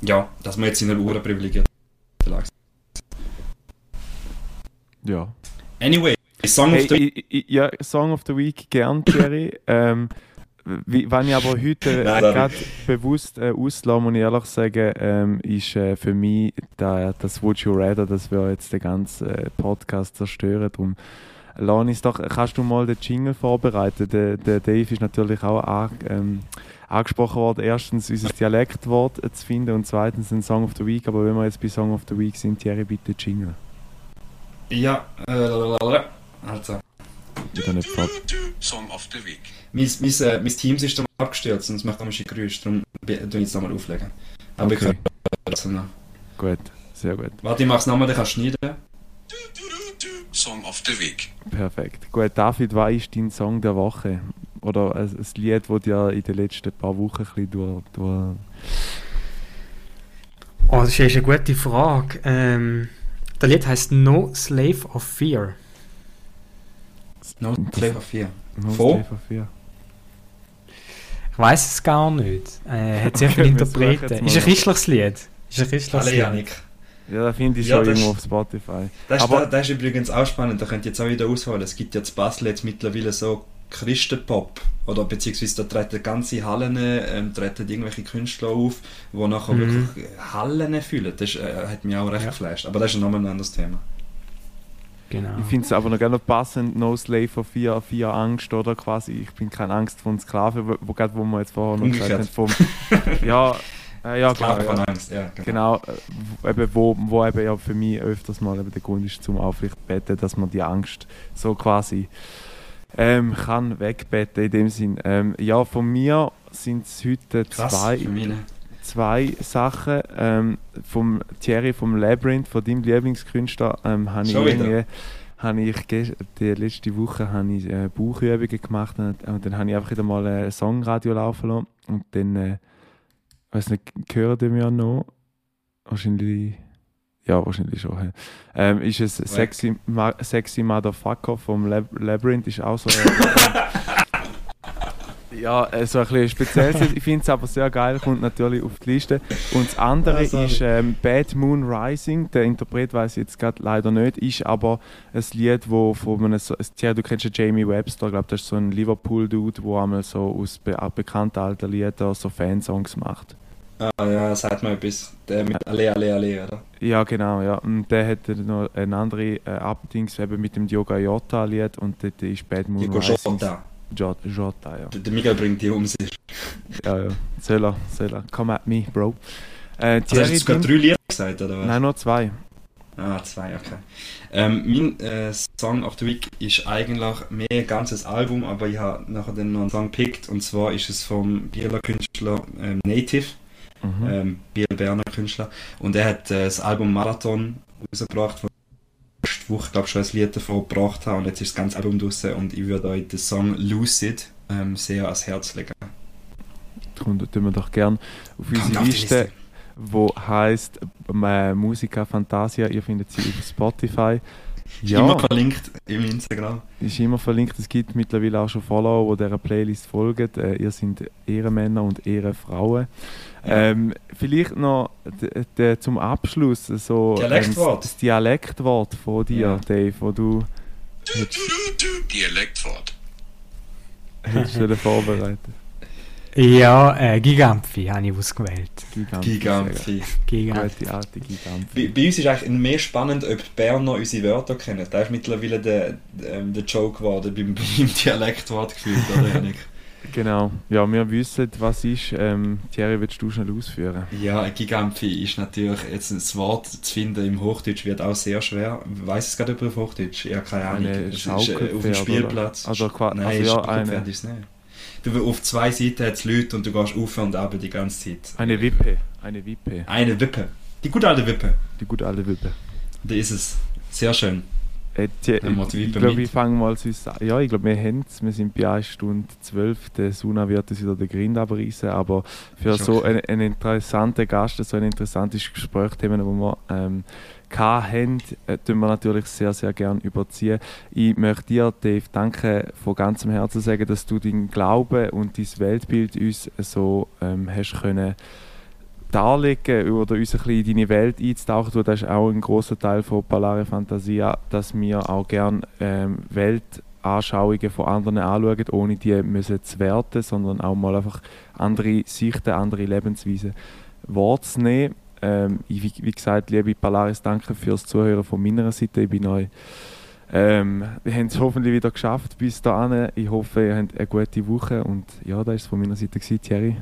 Speaker 4: ja, dass man jetzt in einer Uhr privilegiert Lage
Speaker 2: Ja.
Speaker 4: Anyway, Song of
Speaker 2: the Week. Ja, Song of the Week gern, Jerry. ähm, wie, wenn ich aber heute äh, gerade bewusst äh, auslasse, muss ich ehrlich sagen, ähm, ist äh, für mich da, das Would You Rather, das wir jetzt den ganzen äh, Podcast zerstören. Darum Lonis, doch, kannst du mal den Jingle vorbereiten? Der, der Dave ist natürlich auch an, ähm, angesprochen worden, erstens unser Dialektwort zu finden und zweitens ein Song of the Week. Aber wenn wir jetzt bei Song of the Week sind, Thierry, bitte Jingle.
Speaker 4: Ja, äh, also.
Speaker 1: Song of the Week.
Speaker 4: Mein, mein, äh, mein Teamsystem abgestürzt und es macht komische Geräusche, darum tue ich jetzt nochmal auflegen. Aber
Speaker 2: Okay.
Speaker 4: ich kann trotzdem noch.
Speaker 2: Gut, sehr gut.
Speaker 4: Warte, ich mach's nochmal, dann kannst du schneiden.
Speaker 1: Song of the Week.
Speaker 2: Perfekt. Gut, David, was ist dein Song der Woche? Oder ein, ein Lied, das dir in den letzten paar Wochen ein bisschen durch, durch
Speaker 3: Oh, das ist eine gute Frage. Ähm, der Lied heißt No Slave of Fear.
Speaker 4: No, Flavor 4.
Speaker 2: No
Speaker 4: Von?
Speaker 2: Slave of Fear.
Speaker 3: Ich weiß es gar nicht. Äh, hat sehr
Speaker 2: Okay,
Speaker 3: viele Interpreten.
Speaker 2: jetzt
Speaker 3: Ist ein christliches Lied. Ist ein christliches
Speaker 4: Alle
Speaker 3: Lied.
Speaker 4: Janik.
Speaker 2: Ja, da finde ich
Speaker 4: Ja,
Speaker 2: schon
Speaker 4: das
Speaker 2: irgendwo
Speaker 4: ist-
Speaker 2: auf Spotify.
Speaker 4: Das, ist,
Speaker 2: Aber-
Speaker 4: das, das ist übrigens auch spannend, da könnt ihr jetzt auch wieder ausholen. Es gibt ja zu Basel jetzt mittlerweile so Christenpop. Oder beziehungsweise da treten ganze Hallen, ähm, treten irgendwelche Künstler auf, die nachher
Speaker 3: Mhm.
Speaker 4: wirklich Hallen fühlen. Das ist, äh, hat mich auch recht
Speaker 3: Ja.
Speaker 4: geflasht. Aber das ist nochmal ein anderes Thema.
Speaker 3: Genau.
Speaker 2: Ich finde es aber noch gerne passend, No Slave for Fear, Fear Angst, oder quasi, ich bin keine Angst von Sklaven, wo, wo, gerade wo wir jetzt vorher noch
Speaker 4: Umgekehrt.
Speaker 2: gesagt haben, vom, ja, äh, ja,
Speaker 4: Klar,
Speaker 2: genau,
Speaker 4: von
Speaker 2: ja.
Speaker 4: Angst, ja. Genau.
Speaker 2: Genau, äh, wo- eben, wo, wo eben ja für mich öfters mal eben der Grund ist zum Aufrichten beten, dass man die Angst so quasi ähm, kann wegbetten in dem Sinn. Ähm, ja, von mir sind es heute
Speaker 4: Krass,
Speaker 2: zwei,
Speaker 4: nicht.
Speaker 2: zwei Sachen. Ähm, vom Thierry vom Labyrinth, von deinem Lieblingskünstler, ähm, habe ich irgendwie habe ich die letzte Woche habe ich äh, Bauchübungen gemacht und, und dann habe ich einfach wieder mal ein Songradio laufen lassen und dann äh, weiß nicht, hören die mir noch? Wahrscheinlich ja, wahrscheinlich schon. Ähm, ist es Sexy, Ma Sexy Motherfucker vom Lab Labyrinth, ist auch so. Äh, ja, äh, so ein bisschen speziell. Ich finde es aber sehr geil, kommt natürlich auf die Liste. Und das andere
Speaker 4: sorry.
Speaker 2: ist ähm, Bad Moon Rising. Der Interpret weiß ich jetzt gerade leider nicht, ist aber ein Lied, wo von einem, so, ja, du kennst ja Jamie Webster, ich glaube, das ist so ein Liverpool-Dude, der einmal so aus be bekannten alten Liedern so Fansongs macht.
Speaker 4: Ah, ja, sagt mal etwas. Der mit Alle, Alle, Alle, oder?
Speaker 2: Ja, genau, ja. Und der hat noch eine andere äh, Abdings eben mit dem Diogo Jota Lied und dort ist Bad Moon Rising.
Speaker 4: Jota.
Speaker 2: Jota, Jota, ja.
Speaker 4: Der Miguel bringt die um sich.
Speaker 2: Ja, ja. Soll er, soll er. Come at me, Bro. Äh,
Speaker 4: Also hast du gerade drei Lieder gesagt, oder was?
Speaker 2: Nein, nur zwei.
Speaker 4: Ah, zwei, okay. Ähm, mein äh, Song of the Week ist eigentlich mehr ein ganzes Album, aber ich habe nachher dann noch einen Song gepickt und zwar ist es vom Bieler Künstler ähm, Native,
Speaker 2: Mhm.
Speaker 4: ähm, Biel Berner Künstler und er hat äh, das Album Marathon rausgebracht, wo ich letzte Woche glaube schon ein Lied davon gebracht habe und jetzt ist das ganze Album draussen und ich würde euch den Song Lucid ähm, sehr ans Herz legen.
Speaker 2: Darum tun wir doch gern auf
Speaker 4: Kommt
Speaker 2: unsere
Speaker 4: auf die
Speaker 2: Liste, wo heisst äh, Musica Fantasia. Ihr findet sie auf Spotify.
Speaker 4: Ist
Speaker 2: Ja,
Speaker 4: immer verlinkt im Instagram.
Speaker 2: ist immer verlinkt. Es gibt mittlerweile auch schon Follower, die dieser Playlist folgen. Äh, ihr seid Ehrenmänner und Ehrenfrauen.
Speaker 4: Ja.
Speaker 2: Ähm, vielleicht noch zum Abschluss so
Speaker 4: Dialektwort.
Speaker 2: Ähm, das Dialektwort von dir,
Speaker 4: Ja.
Speaker 2: Dave, wo du
Speaker 1: Dialektwort.
Speaker 2: hättest du vorbereitet.
Speaker 3: Ja, äh, Gigampfi habe ich ausgewählt.
Speaker 2: Gigampfi.
Speaker 4: Gigampfi.
Speaker 3: Gigampfi.
Speaker 2: Gute alte Gigampfi.
Speaker 4: Bei, bei uns ist eigentlich mehr spannend, ob die Berner unsere Wörter kennen. Da ist mittlerweile der, der, ähm, der Joke geworden beim, beim Dialektwort gefühlt, oder?
Speaker 2: Genau. Ja, wir wissen, was ist. Ähm, Thierry, willst du schnell ausführen?
Speaker 4: Ja, Gigampfi ist natürlich, jetzt ein Wort zu finden im Hochdeutsch wird auch sehr schwer. Weiß es gerade über Hochdeutsch? Ja, keine Ahnung.
Speaker 2: Eine
Speaker 4: Es ist, äh, auf dem Spielplatz.
Speaker 2: oder? Also
Speaker 4: Nein,
Speaker 2: also ja, eine-
Speaker 4: ist es nicht. Du, auf zwei Seiten hat es Leute und du gehst auf und ab die ganze Zeit.
Speaker 2: Eine Wippe. Eine Wippe.
Speaker 4: Eine Wippe. Die gute alte Wippe.
Speaker 2: Die gute alte Wippe.
Speaker 4: Da ist es. Sehr schön.
Speaker 2: Äh, die, ich glaube,
Speaker 4: mit.
Speaker 2: ich fange mal süß an. Ja, ich glaube, wir haben es. Wir sind bei 1 Stunde 12. Der Suna wird uns wieder den Grind abreißen. Aber für so einen, einen interessanten Gast, so ein interessantes Gesprächsthema, wo wir ähm, hatten, äh, tun wir natürlich sehr, sehr gerne überziehen. Ich möchte dir, Dave, danke von ganzem Herzen sagen, dass du deinen Glauben und dein Weltbild uns so ähm, hast können darlegen oder uns ein bisschen in deine Welt einzutauchen. Das ist auch ein großer Teil von Palare Fantasia, dass wir auch gerne ähm, Weltanschauungen von anderen anschauen, ohne die müssen zu werten, sondern auch mal einfach andere Sichten, andere Lebensweisen wahrzunehmen. Ähm, ich, wie, wie gesagt, liebe Polaris, danke fürs Zuhören von meiner Seite. Ich bin euch Ähm, wir haben es hoffentlich wieder geschafft bis dahin. Ich hoffe, ihr habt eine gute Woche und ja, das war von meiner Seite gewesen, Thierry.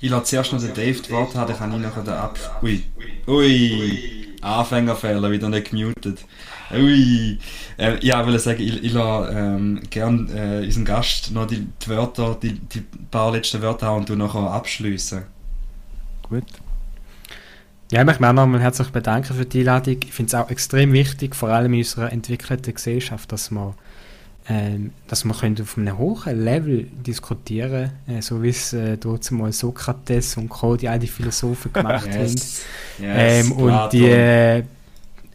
Speaker 4: Ich lasse zuerst noch den Dave die Worte haben, dann kann ich nachher den Ab... Ui. Ui. Anfängerfehler, wieder nicht gemutet. Ui. Äh, ja, ich will sagen, ich, ich lasse ähm, gerne äh, unseren Gast noch die, die Wörter, die, die paar letzten Wörter haben und du nachher abschließen.
Speaker 2: Gut.
Speaker 3: Ja, ich möchte mich auch nochmal herzlich bedanken für die Einladung. Ich finde es auch extrem wichtig, vor allem in unserer entwickelten Gesellschaft, dass wir, ähm, dass wir können auf einem hohen Level diskutieren äh, so wie es äh, dort mal Sokrates und Co., die all die Philosophen gemacht
Speaker 4: Yes.
Speaker 3: haben.
Speaker 4: Yes,
Speaker 3: Ähm, und die, äh,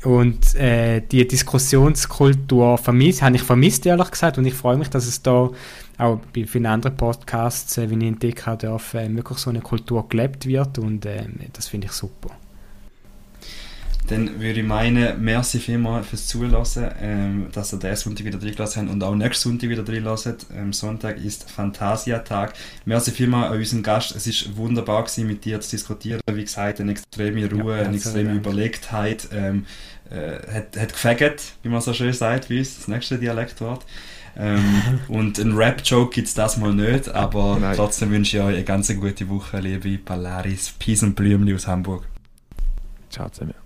Speaker 3: und äh, die Diskussionskultur vermisst, habe ich vermisst, ehrlich gesagt. Und ich freue mich, dass es da auch bei vielen anderen Podcasts, äh, wie ich entdeckt habe, darf, wirklich so eine Kultur gelebt wird. Und ähm, das finde ich super.
Speaker 4: Dann würde ich meinen, merci vielmals fürs Zulassen, ähm, dass ihr diesen Sonntag wieder reingelassen habt und auch nächsten Sonntag wieder reinlassen. Ähm, Sonntag ist Fantasia-Tag. Merci vielmals an unseren Gast. Es ist wunderbar gewesen, mit dir zu diskutieren. Wie gesagt, eine extreme Ruhe,
Speaker 3: Ja,
Speaker 4: eine extreme
Speaker 3: Dank.
Speaker 4: Überlegtheit. Ähm, äh, hat, hat gefegt, wie man so schön sagt, wie uns das nächste Dialektwort. Ähm, und ein Rap-Joke gibt es das mal nicht, aber
Speaker 2: Nein.
Speaker 4: trotzdem wünsche ich euch eine ganz gute Woche, liebe Polaris. Peace und Blümli aus Hamburg.
Speaker 2: Ciao zusammen.